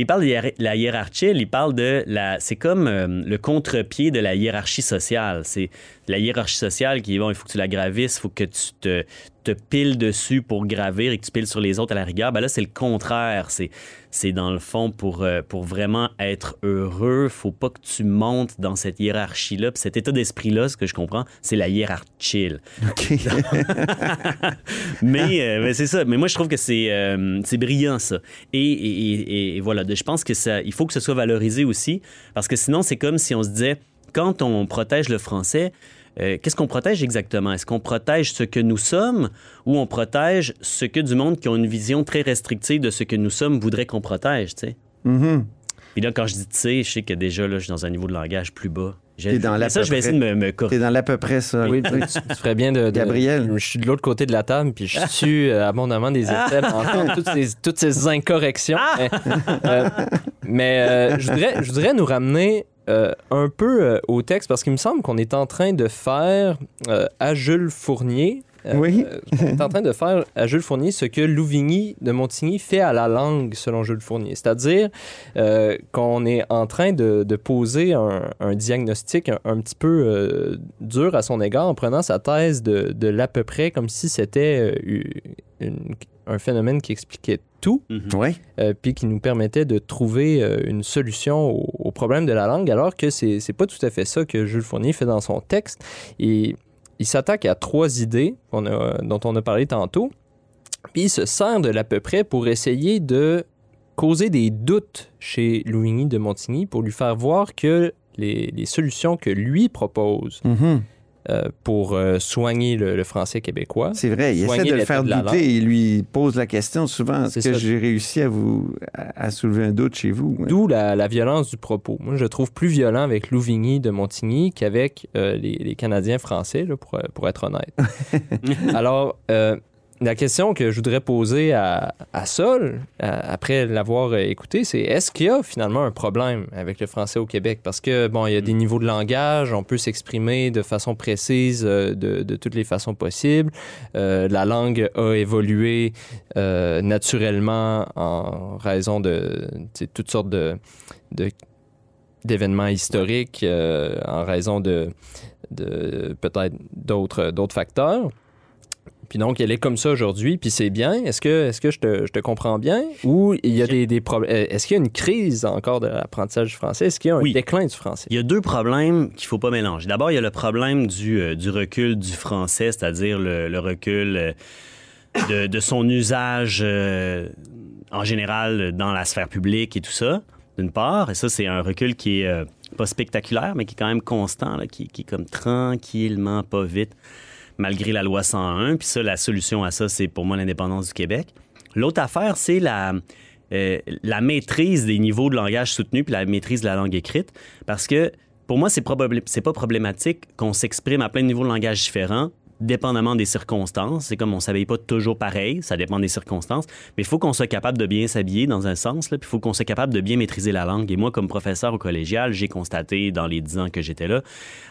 il parle de la hiérarchie, il parle de la, c'est comme euh, le contre-pied de la hiérarchie sociale. C'est la hiérarchie sociale qui est bon, il faut que tu la gravisses, il faut que tu te, te piles dessus pour gravir et que tu piles sur les autres à la rigueur. Ben là, c'est le contraire. C'est, c'est dans le fond pour, euh, pour vraiment être heureux, faut pas que tu montes dans cette hiérarchie-là. Puis cet état d'esprit-là, ce que je comprends, c'est la hiérarchie. OK. mais euh, mais c'est ça. Mais moi, je trouve que c'est euh, c'est brillant, ça. Et, et- et- et voilà, je pense que ça, il faut que ce soit valorisé aussi, parce que sinon, c'est comme si on se disait, quand on protège le français, euh, qu'est-ce qu'on protège exactement? Est-ce qu'on protège ce que nous sommes ou on protège ce que du monde qui ont une vision très restrictive de ce que nous sommes voudrait qu'on protège, tu sais? Mhm. Puis là, quand je dis tu sais, je sais que déjà, là, je suis dans un niveau de langage plus bas. T'es dans l'à ça, je vais essayer de me, me T'es corriger. dans l'à peu près ça. Oui, tu, tu ferais bien de, de- Gabriel. Je suis de l'autre côté de la table, puis je suis euh, abondamment des étapes à entendre toutes ces, toutes ces incorrections. Mais, euh, mais, euh, je, voudrais, je voudrais nous ramener euh, un peu euh, au texte, parce qu'il me semble qu'on est en train de faire euh, à Jules Fournier. Oui. on est en train de faire à Jules Fournier ce que Louvigny de Montigny fait à la langue, selon Jules Fournier. C'est-à-dire qu'on est en train de, de poser un, un diagnostic un, un petit peu dur à son égard en prenant sa thèse de, de l'à peu près comme si c'était une- un phénomène qui expliquait tout, Mhm. Euh, puis qui nous permettait de trouver euh, une solution au, au problème de la langue, alors que c'est pas tout à fait ça que Jules Fournier fait dans son texte. Et il s'attaque à trois idées a- dont on a parlé tantôt, puis il se sert de l'à peu près pour essayer de causer des doutes chez Louvigny de Montigny pour lui faire voir que les, les solutions que lui propose Mhm. Euh, pour euh, soigner le, le français québécois. C'est vrai, il essaie de le faire de douter. Il lui pose la question souvent. Est-ce que j'ai réussi à vous à, à soulever un doute chez vous? D'où la, la violence du propos. Moi, je trouve plus violent avec Louvigny de Montigny qu'avec euh, les, les Canadiens français, là, pour, pour être honnête. Alors, la question que je voudrais poser à, à Sol, à- après l'avoir euh, écouté, c'est est-ce qu'il y a finalement un problème avec le français au Québec? Parce que, bon, il y a des niveaux de langage, on peut s'exprimer de façon précise euh, de, de toutes les façons possibles. Euh, la langue a évolué euh, naturellement en raison de toutes sortes de, de- d'événements historiques, euh, en raison de, de peut-être d'autres, d'autres facteurs. Puis donc, elle est comme ça aujourd'hui, puis c'est bien. Est-ce que, est-ce que je, te, je te comprends bien? Ou il y a des, des problèmes? Est-ce qu'il y a une crise encore de l'apprentissage du français? Est-ce qu'il y a un Oui. déclin du français? Il y a deux problèmes qu'il faut pas mélanger. D'abord, il y a le problème du, euh, du recul du français, c'est-à-dire le, le recul euh, de, de son usage euh, en général dans la sphère publique et tout ça, d'une part. Et ça, c'est un recul qui est euh, pas spectaculaire, mais qui est quand même constant, là, qui, qui est comme tranquillement, pas vite, malgré la loi 101. Puis ça, la solution à ça, c'est pour moi l'indépendance du Québec. L'autre affaire, c'est la, euh, la maîtrise des niveaux de langage soutenu puis la maîtrise de la langue écrite. Parce que pour moi, c'est probable- c'est pas problématique qu'on s'exprime à plein de niveaux de langage différents, dépendamment des circonstances. C'est comme on s'habille pas toujours pareil, ça dépend des circonstances. Mais il faut qu'on soit capable de bien s'habiller dans un sens, puis il faut qu'on soit capable de bien maîtriser la langue. Et moi, comme professeur au collégial, j'ai constaté dans les dix ans que j'étais là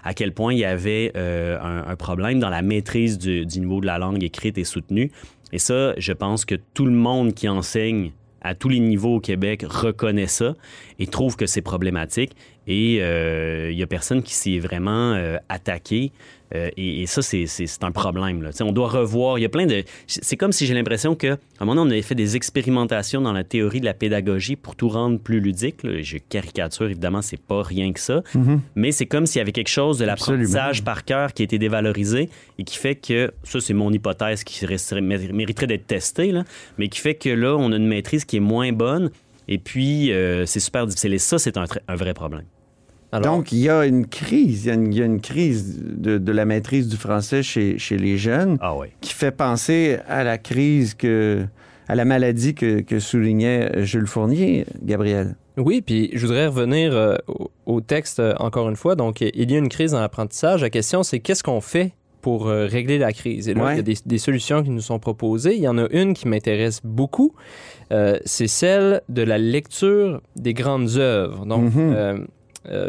à quel point il y avait euh, un, problème dans la maîtrise du, niveau de la langue écrite et soutenue. Et ça, je pense que tout le monde qui enseigne à tous les niveaux au Québec reconnaît ça et trouve que c'est problématique. Et euh, il y a personne qui s'y est vraiment euh, attaqué. Euh, et, et ça, c'est- un problème. Là. On doit revoir. Il y a plein de. C'est comme si j'ai l'impression qu'à un moment donné, on avait fait des expérimentations dans la théorie de la pédagogie pour tout rendre plus ludique. Je caricature, évidemment, c'est pas rien que ça. Mhm. Mais c'est comme s'il y avait quelque chose de l'apprentissage par cœur qui a été dévalorisé et qui fait que, ça c'est mon hypothèse qui resterait- mériterait d'être testée, là, mais qui fait que là, on a une maîtrise qui est moins bonne et puis euh, c'est super difficile. Et ça, c'est un vrai problème. Donc, il y a une crise, il y a une, il y a une crise de, de la maîtrise du français chez, chez les jeunes Ah ouais. qui fait penser à la crise que, à la maladie que, que soulignait Jules Fournier, Gabriel. Oui, puis je voudrais revenir euh, au, au texte euh, encore une fois. Donc, il y a une crise dans l'apprentissage. La question, c'est qu'est-ce qu'on fait pour euh, régler la crise? Et là, Ouais. il y a des, des solutions qui nous sont proposées. Il y en a une qui m'intéresse beaucoup. Euh, c'est celle de la lecture des grandes œuvres. Donc, Mhm. euh, euh,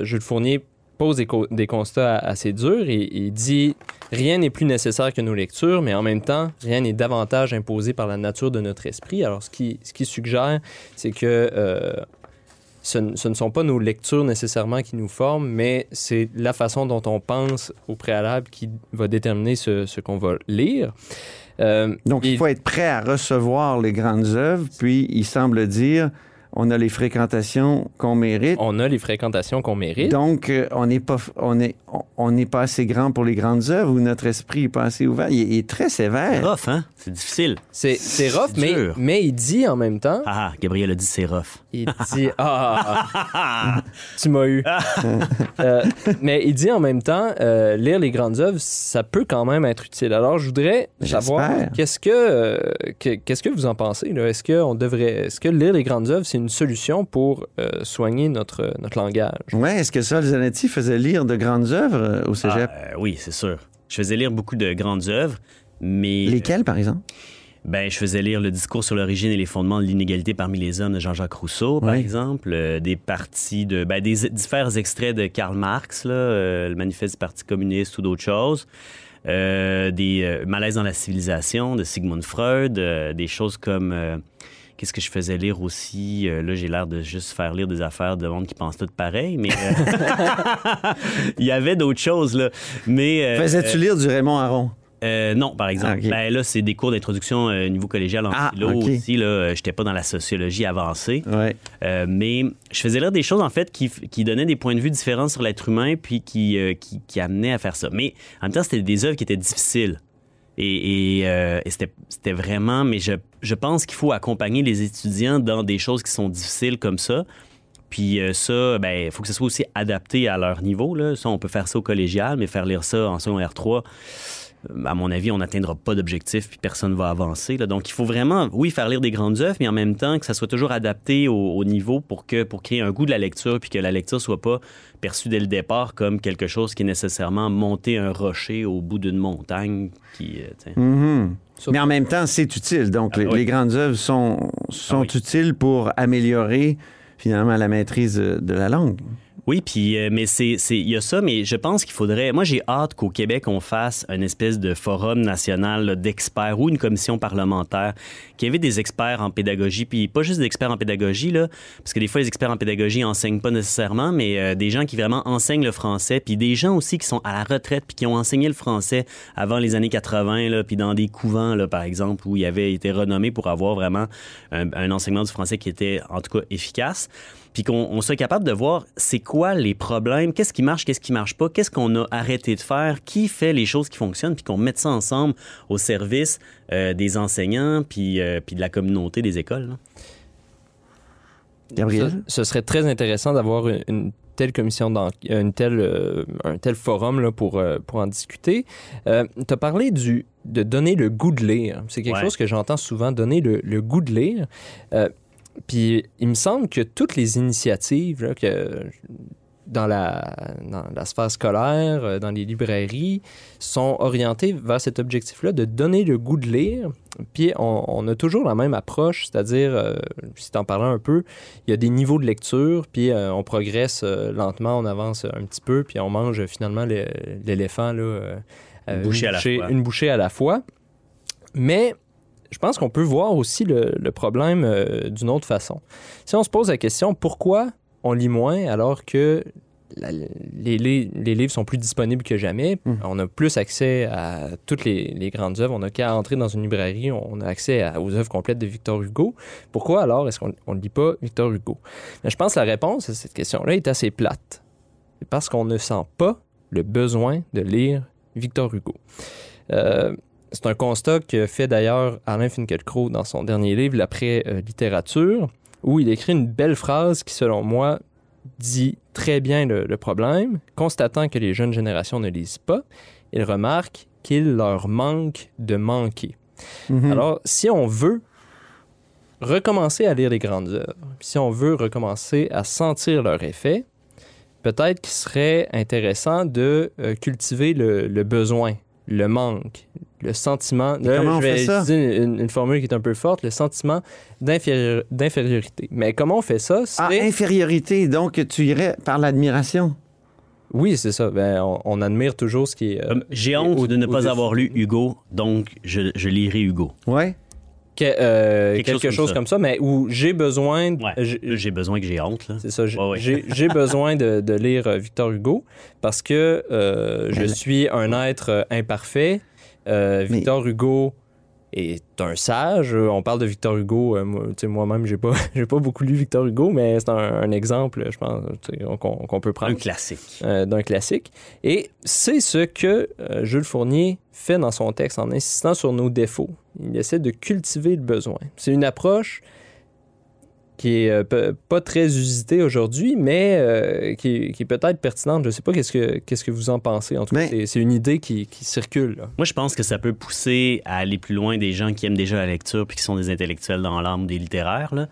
Jules Fournier pose des, co- des constats assez durs et il dit rien n'est plus nécessaire que nos lectures, mais en même temps, rien n'est davantage imposé par la nature de notre esprit. Alors, ce qui, ce qui suggère, c'est que euh, ce, ne sont pas nos lectures nécessairement qui nous forment, mais c'est la façon dont on pense au préalable qui va déterminer ce, ce qu'on va lire. Euh, Donc, il faut être prêt à recevoir les grandes œuvres, puis il semble dire on a les fréquentations qu'on mérite. On a les fréquentations qu'on mérite. Donc, euh, on n'est pas, on est, on- on n'est pas assez grand pour les grandes œuvres ou notre esprit n'est pas assez ouvert. Il, est- il est très C'est sévère. rough, hein? C'est difficile. C'est, c'est rough, C'est mais, dur. mais il dit en même temps, Ah, ah, Gabriel a dit c'est rough. il dit ah, tu m'as eu. Euh, mais il dit en même temps, euh, lire les grandes œuvres, ça peut quand même être utile. Alors, je voudrais savoir qu'est-ce que, euh, que- qu'est-ce que vous en pensez là? Est-ce que on devrait, est-ce que lire les grandes œuvres, c'est une solution pour euh, soigner notre notre langage? Ouais, est-ce que Sol Zanetti faisait lire de grandes œuvres euh, au cégep? Ah, euh, oui, c'est sûr. Je faisais lire beaucoup de grandes œuvres, mais. Lesquelles, par exemple? Ben, je faisais lire le discours sur l'origine et les fondements de l'inégalité parmi les hommes de Jean-Jacques Rousseau, par Oui. exemple, euh, des parties de, ben, des divers extraits de Karl Marx, là, euh, le manifeste du Parti communiste ou d'autres choses, euh, des euh, malaises dans la civilisation de Sigmund Freud, euh, des choses comme euh, Qu'est-ce que je faisais lire aussi? Euh, là, j'ai l'air de juste faire lire des affaires de monde qui pense tout pareil, mais euh, il y avait d'autres choses, là. Mais, euh, Faisais-tu lire du Raymond Aron? euh, non, par exemple. Ah. Ben, là, c'est des cours d'introduction euh, niveau collégial en Ah, philo ok. aussi. Là, euh, j'étais pas dans la sociologie avancée. Ouais. Euh, mais je faisais lire des choses, en fait, qui, qui donnaient des points de vue différents sur l'être humain, puis qui, qui, qui amenaient à faire ça. Mais en même temps, c'était des œuvres qui étaient difficiles. Et, et, et c'était c'était vraiment... Mais je, je pense qu'il faut accompagner les étudiants dans des choses qui sont difficiles comme ça. Puis euh, ça, ben, il faut que ce soit aussi adapté à leur niveau. Là. Ça, on peut faire ça au collégial, mais faire lire ça en secondaire 3, euh, à mon avis, on n'atteindra pas d'objectif puis personne ne va avancer. Donc, il faut vraiment, oui, faire lire des grandes œuvres, mais en même temps que ça soit toujours adapté au, au niveau pour, que, pour créer un goût de la lecture puis que la lecture soit pas perçue dès le départ comme quelque chose qui est nécessairement monter un rocher au bout d'une montagne. Qui, euh, tiens. Mais en même temps, c'est utile. Donc, les, oui. les grandes œuvres sont, sont Ah oui. utiles pour améliorer finalement la maîtrise de la langue. Oui, puis euh, mais c'est il y a ça, mais je pense qu'il faudrait. Moi, j'ai hâte qu'au Québec on fasse une espèce de forum national d'experts ou une commission parlementaire qui invite des experts en pédagogie, puis pas juste des experts en pédagogie là, parce que des fois les experts en pédagogie enseignent pas nécessairement, mais euh, des gens qui vraiment enseignent le français, puis des gens aussi qui sont à la retraite puis qui ont enseigné le français avant les années 80 là, puis dans des couvents là par exemple où il avait été renommé pour avoir vraiment un, un enseignement du français qui était en tout cas efficace puis qu'on on soit capable de voir c'est quoi les problèmes, qu'est-ce qui marche, qu'est-ce qui marche pas, qu'est-ce qu'on a arrêté de faire, qui fait les choses qui fonctionnent, puis qu'on mette ça ensemble au service euh, des enseignants puis, euh, puis de la communauté des écoles. là. Gabriel? Ce, ce serait très intéressant d'avoir une, une telle commission, une telle, euh, un tel forum là, pour, euh, pour en discuter. tu as parlé du, de donner le goût de lire. C'est quelque Ouais. chose que j'entends souvent, donner le, le goût de lire. Puis il me semble que toutes les initiatives là, que dans la, dans la sphère scolaire, euh, dans les librairies, sont orientées vers cet objectif-là de donner le goût de lire. Puis on, on a toujours la même approche, c'est-à-dire, euh, si t'en parlais un peu, il y a des niveaux de lecture, puis euh, on progresse euh, lentement, on avance un petit peu, puis on mange finalement le- l'éléphant, là, Une bouchée à la fois. une bouchée à la fois. Mais je pense qu'on peut voir aussi le, le problème euh, d'une autre façon. Si on se pose la question pourquoi on lit moins alors que la- les, les- les livres sont plus disponibles que jamais, on a plus accès à toutes les, les grandes œuvres, on n'a qu'à entrer dans une librairie, on a accès à- aux œuvres complètes de Victor Hugo. Pourquoi alors est-ce qu'on on ne lit pas Victor Hugo? Mais je pense que la réponse à cette question-là est assez plate. C'est parce qu'on ne sent pas le besoin de lire Victor Hugo. Euh, c'est un constat que fait d'ailleurs Alain Finkielkraut dans son dernier livre, L'après-littérature, où il écrit une belle phrase qui, selon moi, dit très bien le, le problème. Constatant que les jeunes générations ne lisent pas, il remarque qu'il leur manque de manquer. Mhm. Alors, si on veut recommencer à lire les grandes œuvres, si on veut recommencer à sentir leur effet, peut-être qu'il serait intéressant de euh, cultiver le, le besoin, le manque, le sentiment. Et comment on je vais fait ça? utiliser une, une formule qui est un peu forte, le sentiment d'infériorité. Mais comment on fait ça? Ah, infériorité, donc tu irais par l'admiration. Oui, c'est ça. Ben, on, on admire toujours ce qui est. euh, J'ai honte de ne pas avoir lu Hugo, donc je, je lirai Hugo. Ouais. Que- euh, Quelque chose comme ça. comme ça, mais où j'ai besoin. de- Ouais. j'ai- besoin que j'ai honte. Là. C'est ça. j'ai- Ouais, ouais. Besoin de, de lire euh, Victor Hugo parce que euh, je suis un être imparfait. Euh, Victor Hugo est un sage. Euh, On parle de Victor Hugo. euh, Moi-même, j'ai pas, j'ai pas beaucoup lu Victor Hugo, mais c'est un, un exemple, je pense, qu'on peut prendre. Un classique. euh, d'un classique. Et c'est ce que euh, Jules Fournier fait dans son texte en insistant sur nos défauts. Il essaie de cultiver le besoin. C'est une approche qui est euh, pas très usitée aujourd'hui, mais euh, qui, est- qui est peut-être pertinente. Je sais pas qu'est-ce que, qu'est-ce que vous en pensez. En tout cas, c'est, c'est une idée qui, qui circule. là. Moi, je pense que ça peut pousser à aller plus loin des gens qui aiment déjà la lecture puis qui sont des intellectuels dans l'âme ou des littéraires. Là.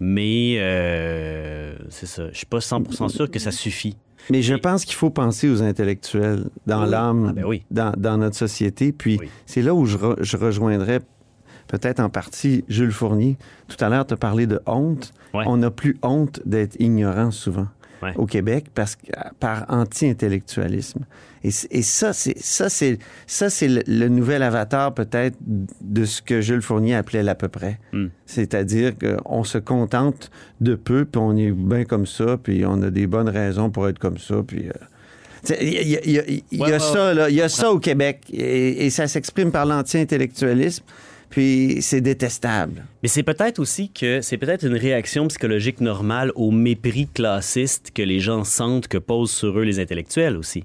Mais euh, c'est ça. Je suis pas 100% sûr que ça suffit. Mais je pense qu'il faut penser aux intellectuels dans Oui. l'âme, Ah, ben oui. dans, dans notre société. Puis c'est là où je, re- je rejoindrais peut-être en partie Jules Fournier. Tout à l'heure, tu as parlé de honte. On n'a plus honte d'être ignorant souvent Ouais. au Québec parce par anti-intellectualisme. Et, ça, c'est ça, c'est ça, c'est le, le nouvel avatar peut-être de ce que Jules Fournier appelait l'à peu près. Hmm. C'est-à-dire qu'on se contente de peu, puis on est bien comme ça, puis on a des bonnes raisons pour être comme ça, puis. euh, Il y a, il y a- il y a- il y a Ouais, ouais, ça, là, il y a ça au Québec, et, et ça s'exprime par l'anti-intellectualisme, puis c'est détestable. Mais c'est peut-être aussi que c'est peut-être une réaction psychologique normale au mépris classiste que les gens sentent que posent sur eux les intellectuels aussi.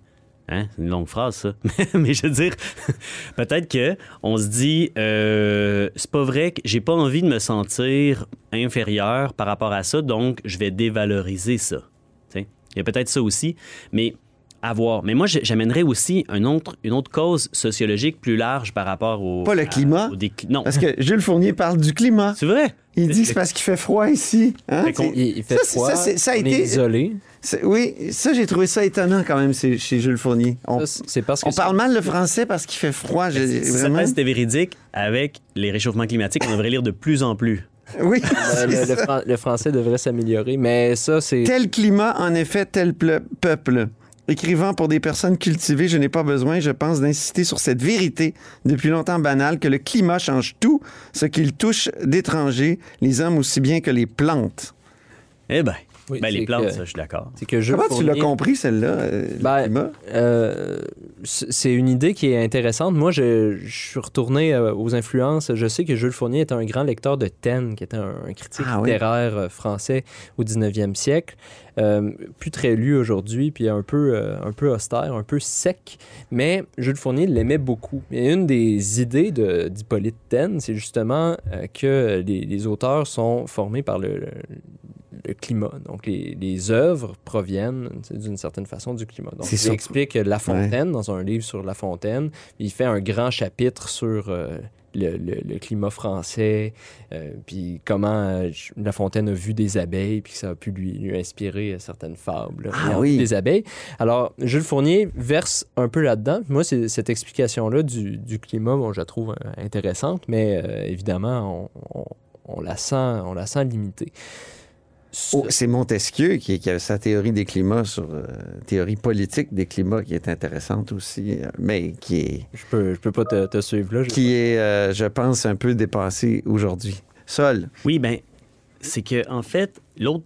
Hein? C'est une longue phrase, ça. Mais je veux dire, peut-être que on se dit, euh, c'est pas vrai que j'ai pas envie de me sentir inférieur par rapport à ça, donc je vais dévaloriser ça. Tu sais, Il y a peut-être ça aussi, mais à voir. Mais moi, j'amènerais aussi un autre, une autre cause sociologique plus large par rapport au... Pas le à- climat. au non. Parce que Jules Fournier parle du climat. C'est vrai. Il dit que c'est parce qu'il fait froid ici. hein? Fait Il, il fait ça, froid, ça, ça a on est été isolé. Oui, ça, j'ai trouvé ça étonnant quand même chez Jules Fournier. On, C'est parce que on parle mal le français parce qu'il fait froid. j'ai- Si vraiment. ça c'était véridique, avec les réchauffements climatiques, on devrait lire de plus en plus Oui, Le, le- le fran- le français devrait s'améliorer, mais ça, c'est... Tel climat, en effet, tel ple- peuple. Écrivant pour des personnes cultivées, je n'ai pas besoin, je pense, d'insister sur cette vérité depuis longtemps banale que le climat change tout ce qu'il touche d'étrangers, les hommes aussi bien que les plantes. Eh ben, Oui, ben les plantes, que- ça, je suis d'accord. C'est que Jules Comment tu l'as compris, celle-là, euh, le Ben, climat? Euh, c'est une idée qui est intéressante. Moi, je, je suis retourné euh, aux influences. Je sais que Jules Fournier était un grand lecteur de Taine, qui était un, un critique Ah littéraire français au 19e siècle. Euh, plus très lu aujourd'hui, puis un peu, euh, un peu austère, un peu sec. Mais Jules Fournier l'aimait beaucoup. Et une des idées de- d'Hippolyte Taine, c'est justement euh, que les, les auteurs sont formés par le, le- climat. Donc, les, les œuvres proviennent d'une certaine façon du climat. Donc, il explique La Fontaine dans un livre sur La Fontaine. Il fait un grand chapitre sur euh, le, le- le climat français, euh, puis comment euh, La Fontaine a vu des abeilles, puis que ça a pu lui, lui inspirer euh, certaines fables Ah oui. des abeilles. Alors, Jules Fournier verse un peu là-dedans. Moi, cette explication-là du, du climat, bon, je la trouve euh, intéressante, mais euh, évidemment, on, on- on la sent, on la sent limitée. Oh, c'est Montesquieu qui, qui a sa théorie des climats sur euh, théorie politique des climats qui est intéressante aussi, euh, mais qui est, Je peux, je peux pas te, te suivre là. qui est, euh, je pense, un peu dépassée aujourd'hui. Sol. Oui, ben, c'est que en fait, l'autre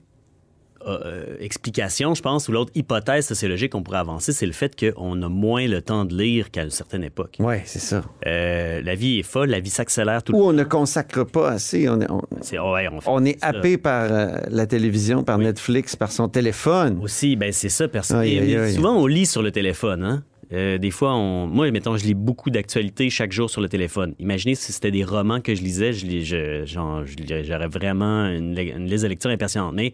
euh, explication, je pense, ou l'autre hypothèse sociologique qu'on pourrait avancer, c'est le fait qu'on a moins le temps de lire qu'à une certaine époque. Oui, c'est ça. Euh, la vie est folle, la vie s'accélère tout le Ou on ne consacre pas assez. On est, on, C'est- ouais, on fait on est ça. happé par euh, la télévision, par Netflix, par son téléphone. Aussi, ben c'est ça, personne. Souvent, on lit sur le téléphone, hein? Euh, des fois, on... moi, mettons, je lis beaucoup d'actualités chaque jour sur le téléphone. Imaginez si c'était des romans que je lisais, je lis- je- j'aurais vraiment une, une liste de lecture impressionnante. Mais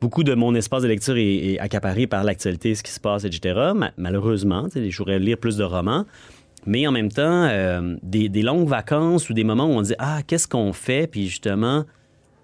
beaucoup de mon espace de lecture est, accaparé par l'actualité, ce qui se passe, etc. Ma- malheureusement, je voudrais lire plus de romans. Mais en même temps, euh, des, longues vacances ou des moments où on dit Ah, qu'est-ce qu'on fait? Puis justement,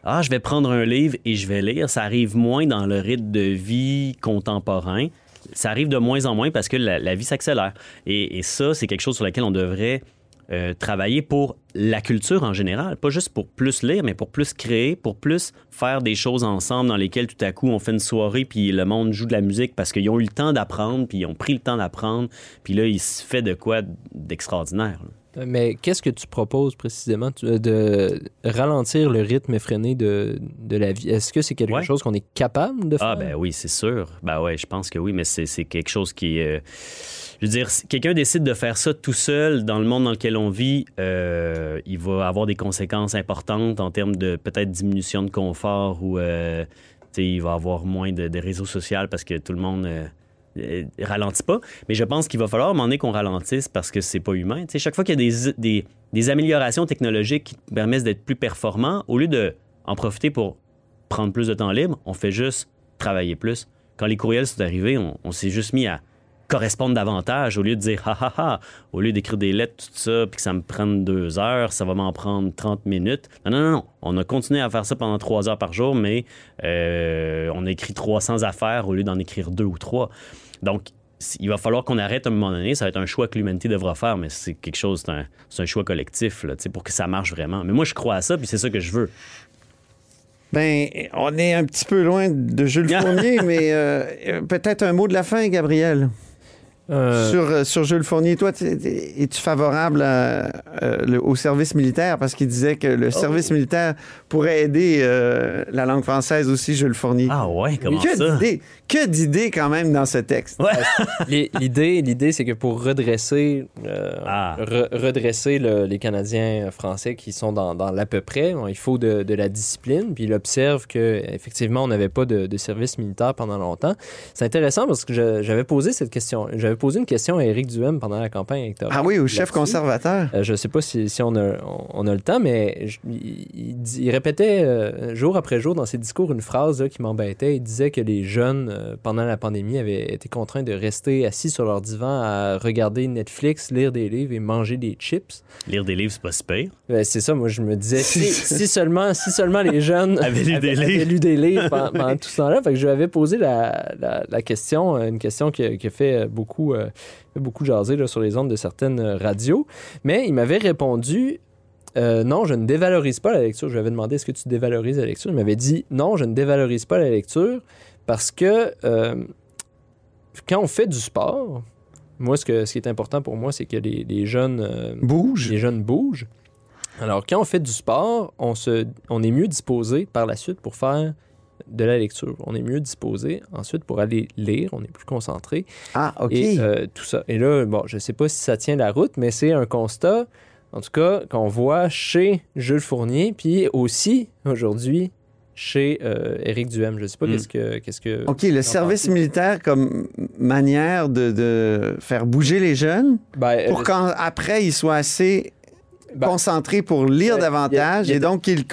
ah, je vais prendre un livre et je vais lire. Ça arrive moins dans le rythme de vie contemporain. Ça arrive de moins en moins parce que la, la vie s'accélère. Et, et ça, c'est quelque chose sur lequel on devrait euh, travailler pour la culture en général. Pas juste pour plus lire, mais pour plus créer, pour plus faire des choses ensemble dans lesquelles tout à coup on fait une soirée puis le monde joue de la musique parce qu'ils ont eu le temps d'apprendre, puis ils ont pris le temps d'apprendre, puis là, il se fait de quoi d'extraordinaire. Mais qu'est-ce que tu proposes précisément? Euh, de ralentir le rythme effréné de, de la vie? Est-ce que c'est quelque Ouais. chose qu'on est capable de faire? Ah, ben oui, c'est sûr. Ben ouais, je pense que oui, mais c'est c'est quelque chose qui. euh, je veux dire, si quelqu'un décide de faire ça tout seul dans le monde dans lequel on vit, euh, il va avoir des conséquences importantes en termes de peut-être diminution de confort ou euh, il va avoir moins de, réseaux sociaux parce que tout le monde. euh, euh, ralentit pas, mais je pense qu'il va falloir à qu'on ralentisse parce que c'est pas humain. Chaque fois qu'il y a des, améliorations technologiques qui permettent d'être plus performants, au lieu de en profiter pour prendre plus de temps libre, on fait juste travailler plus. Quand les courriels sont arrivés, on s'est juste mis à correspondre davantage au lieu de dire ha ha ha, au lieu d'écrire des lettres, tout ça, puis que ça me prenne deux heures, ça va m'en prendre 30 minutes. Non, non, non, non. On a continué à faire ça pendant trois heures par jour, mais euh, on a écrit 300 affaires au lieu d'en écrire deux ou trois. Donc, il va falloir qu'on arrête à un moment donné. Ça va être un choix que l'humanité devra faire, mais c'est quelque chose, c'est un, c'est un choix collectif là, pour que ça marche vraiment. Mais moi, je crois à ça, puis c'est ça que je veux. Ben, on est un petit peu loin de Jules Fournier, mais euh, peut-être un mot de la fin, Gabriel. Euh, Sur, euh, sur Jules Fournier, toi, es-tu favorable à, euh, le- au service militaire? Parce qu'il disait que le service militaire pourrait aider euh, la langue française aussi, Jules Fournier. Ah ouais, comment que ça? d'idées, que d'idées quand même dans ce texte. Les- L'idée, l'idée, c'est que pour redresser, euh, Ah. re- redresser le- les Canadiens français qui sont dans, dans l'à peu près, bon, il faut de, de la discipline. Puis il observe que effectivement, on n'avait pas de, de service militaire pendant longtemps. C'est intéressant parce que je- j'avais posé cette question. J'avais posé une question à Éric Duhem pendant la campagne électorale. Ah oui, au chef conservateur. Euh, je ne sais pas si, si on, a, on, on a le temps, mais je- il, il dit- il répétait euh, jour après jour dans ses discours une phrase là, qui m'embêtait. Il disait que les jeunes, euh, pendant la pandémie, avaient été contraints de rester assis sur leur divan à regarder Netflix, lire des livres et manger des chips. Lire des livres, c'est pas super. Ben, c'est ça, moi je me disais, si, si seulement, si seulement les jeunes Avaient lu des avaient livres. lu des livres pendant, pendant tout ce temps-là. Fait que je lui avais posé la, la- la question, une question qui, qui a fait beaucoup, euh, beaucoup jaser là, sur les ondes de certaines euh, radios. Mais il m'avait répondu Euh, non, je ne dévalorise pas la lecture. Je lui avais demandé est-ce que tu dévalorises la lecture. Il m'avait dit non, je ne dévalorise pas la lecture parce que euh, quand on fait du sport, moi, ce, que, ce qui est important pour moi, c'est que les, les jeunes euh, bougent. Les jeunes bougent. Alors, quand on fait du sport, on, se, on est mieux disposé par la suite pour faire de la lecture. On est mieux disposé ensuite pour aller lire, on est plus concentré. Ah, OK. Et euh, tout ça. Et là, bon, je ne sais pas si ça tient la route, mais c'est un constat, en tout cas, qu'on voit chez Jules Fournier, puis aussi aujourd'hui chez euh, Éric Duhem. Je ne sais pas Mm. qu'est-ce que... Qu'est-ce que OK, le service militaire comme manière de, de faire bouger les jeunes Ben, pour euh, qu'après, ils soient assez Ben, concentrés pour lire il y a- davantage il y a- et donc qu'ils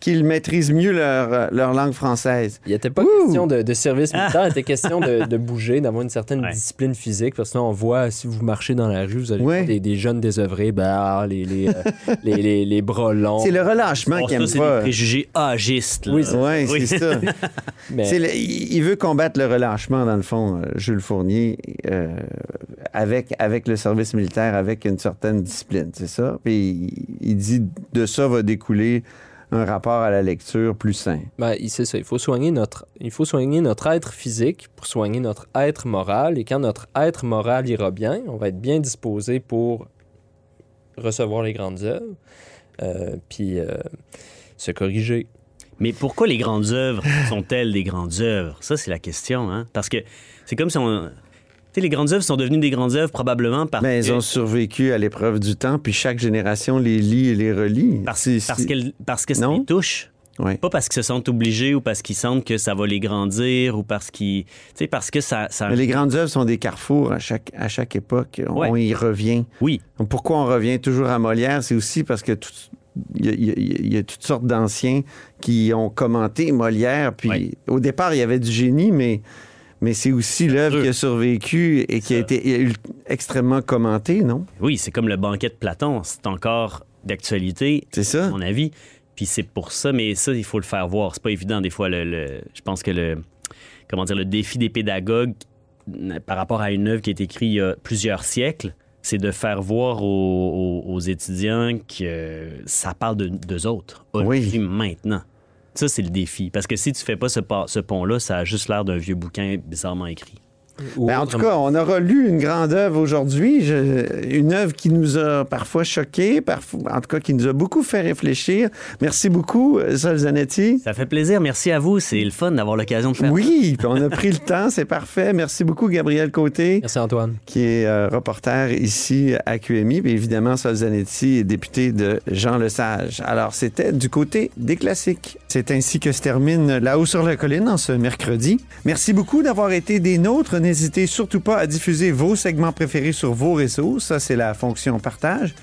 qu'ils maîtrisent mieux leur, euh, leur langue française. Il n'était pas question de, de service militaire, il était question de, de bouger, d'avoir une certaine discipline physique. Parce que sinon, on voit, si vous marchez dans la rue, vous allez voir des, des jeunes désœuvrés, ben, ah, les, les, euh, les, les, les bras longs. C'est le relâchement Bon, qu'ils ça, aiment c'est pas. des préjugés agistes. là. Oui, c'est ouais, Oui. c'est ça. Mais- C'est le- il veut combattre le relâchement, dans le fond, euh, Jules Fournier, euh, avec, avec le service militaire, avec une certaine discipline, c'est ça? Puis il, il dit de ça va découler un rapport à la lecture plus sain. Ben, il- c'est ça. Il faut, soigner notre, il faut soigner notre être physique pour soigner notre être moral. Et quand notre être moral ira bien, on va être bien disposé pour recevoir les grandes œuvres, euh, puis euh, se corriger. Mais pourquoi les grandes œuvres sont-elles des grandes œuvres? Ça, c'est la question. Hein? Parce que c'est comme si on... Sais, les grandes œuvres sont devenues des grandes œuvres probablement parce Mais que... ils ont survécu à l'épreuve du temps, puis chaque génération les lit et les relit. Parce, parce, qu'elles- parce que ça les touche. Ouais. Pas parce qu'ils se sentent obligés ou parce qu'ils sentent que ça va les grandir ou parce qu'ils. Tu sais, parce que ça. ça... Mais les grandes œuvres sont des carrefours à chaque, à chaque époque. On, Ouais. on y revient. Oui. Pourquoi on revient toujours à Molière? C'est aussi parce que tout- il y, a- il y a- il y a toutes sortes d'anciens qui ont commenté Molière. Puis au départ, il y avait du génie, mais, mais c'est aussi l'œuvre qui a survécu et qui a été extrêmement commentée, non? Oui, c'est comme le banquet de Platon. C'est encore d'actualité. À mon avis. Puis c'est pour ça, mais ça, il faut le faire voir. C'est pas évident, des fois. Le, le- je pense que le. Comment dire, le défi des pédagogues euh, par rapport à une œuvre qui a été écrite il y a plusieurs siècles, c'est de faire voir aux, aux- aux étudiants que ça parle de d'eux autres. Aujourd'hui, maintenant. Ça, c'est le défi. Parce que si tu fais pas ce, pont-là, ça a juste l'air d'un vieux bouquin bizarrement écrit. Ben, en tout cas, on aura lu une grande œuvre aujourd'hui, une œuvre qui nous a parfois choqués, parfois, en tout cas qui nous a beaucoup fait réfléchir. Merci beaucoup, Sol Zanetti. Ça fait plaisir. Merci à vous. C'est le fun d'avoir l'occasion de faire Oui, on a pris le temps, c'est parfait. Merci beaucoup, Gabriel Côté. Merci, Antoine. Qui est euh, reporter ici à QMI. Puis évidemment, Sol Zanetti est député de Jean Lesage. Alors, c'était du côté des classiques. C'est ainsi que se termine Là-haut sur la colline en ce mercredi. Merci beaucoup d'avoir été des nôtres. N'hésitez surtout pas à diffuser vos segments préférés sur vos réseaux. Ça, c'est la fonction partage.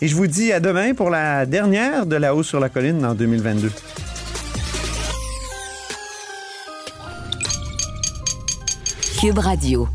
Et je vous dis à demain pour la dernière de Là-haut sur la colline en 2022. Cube Radio.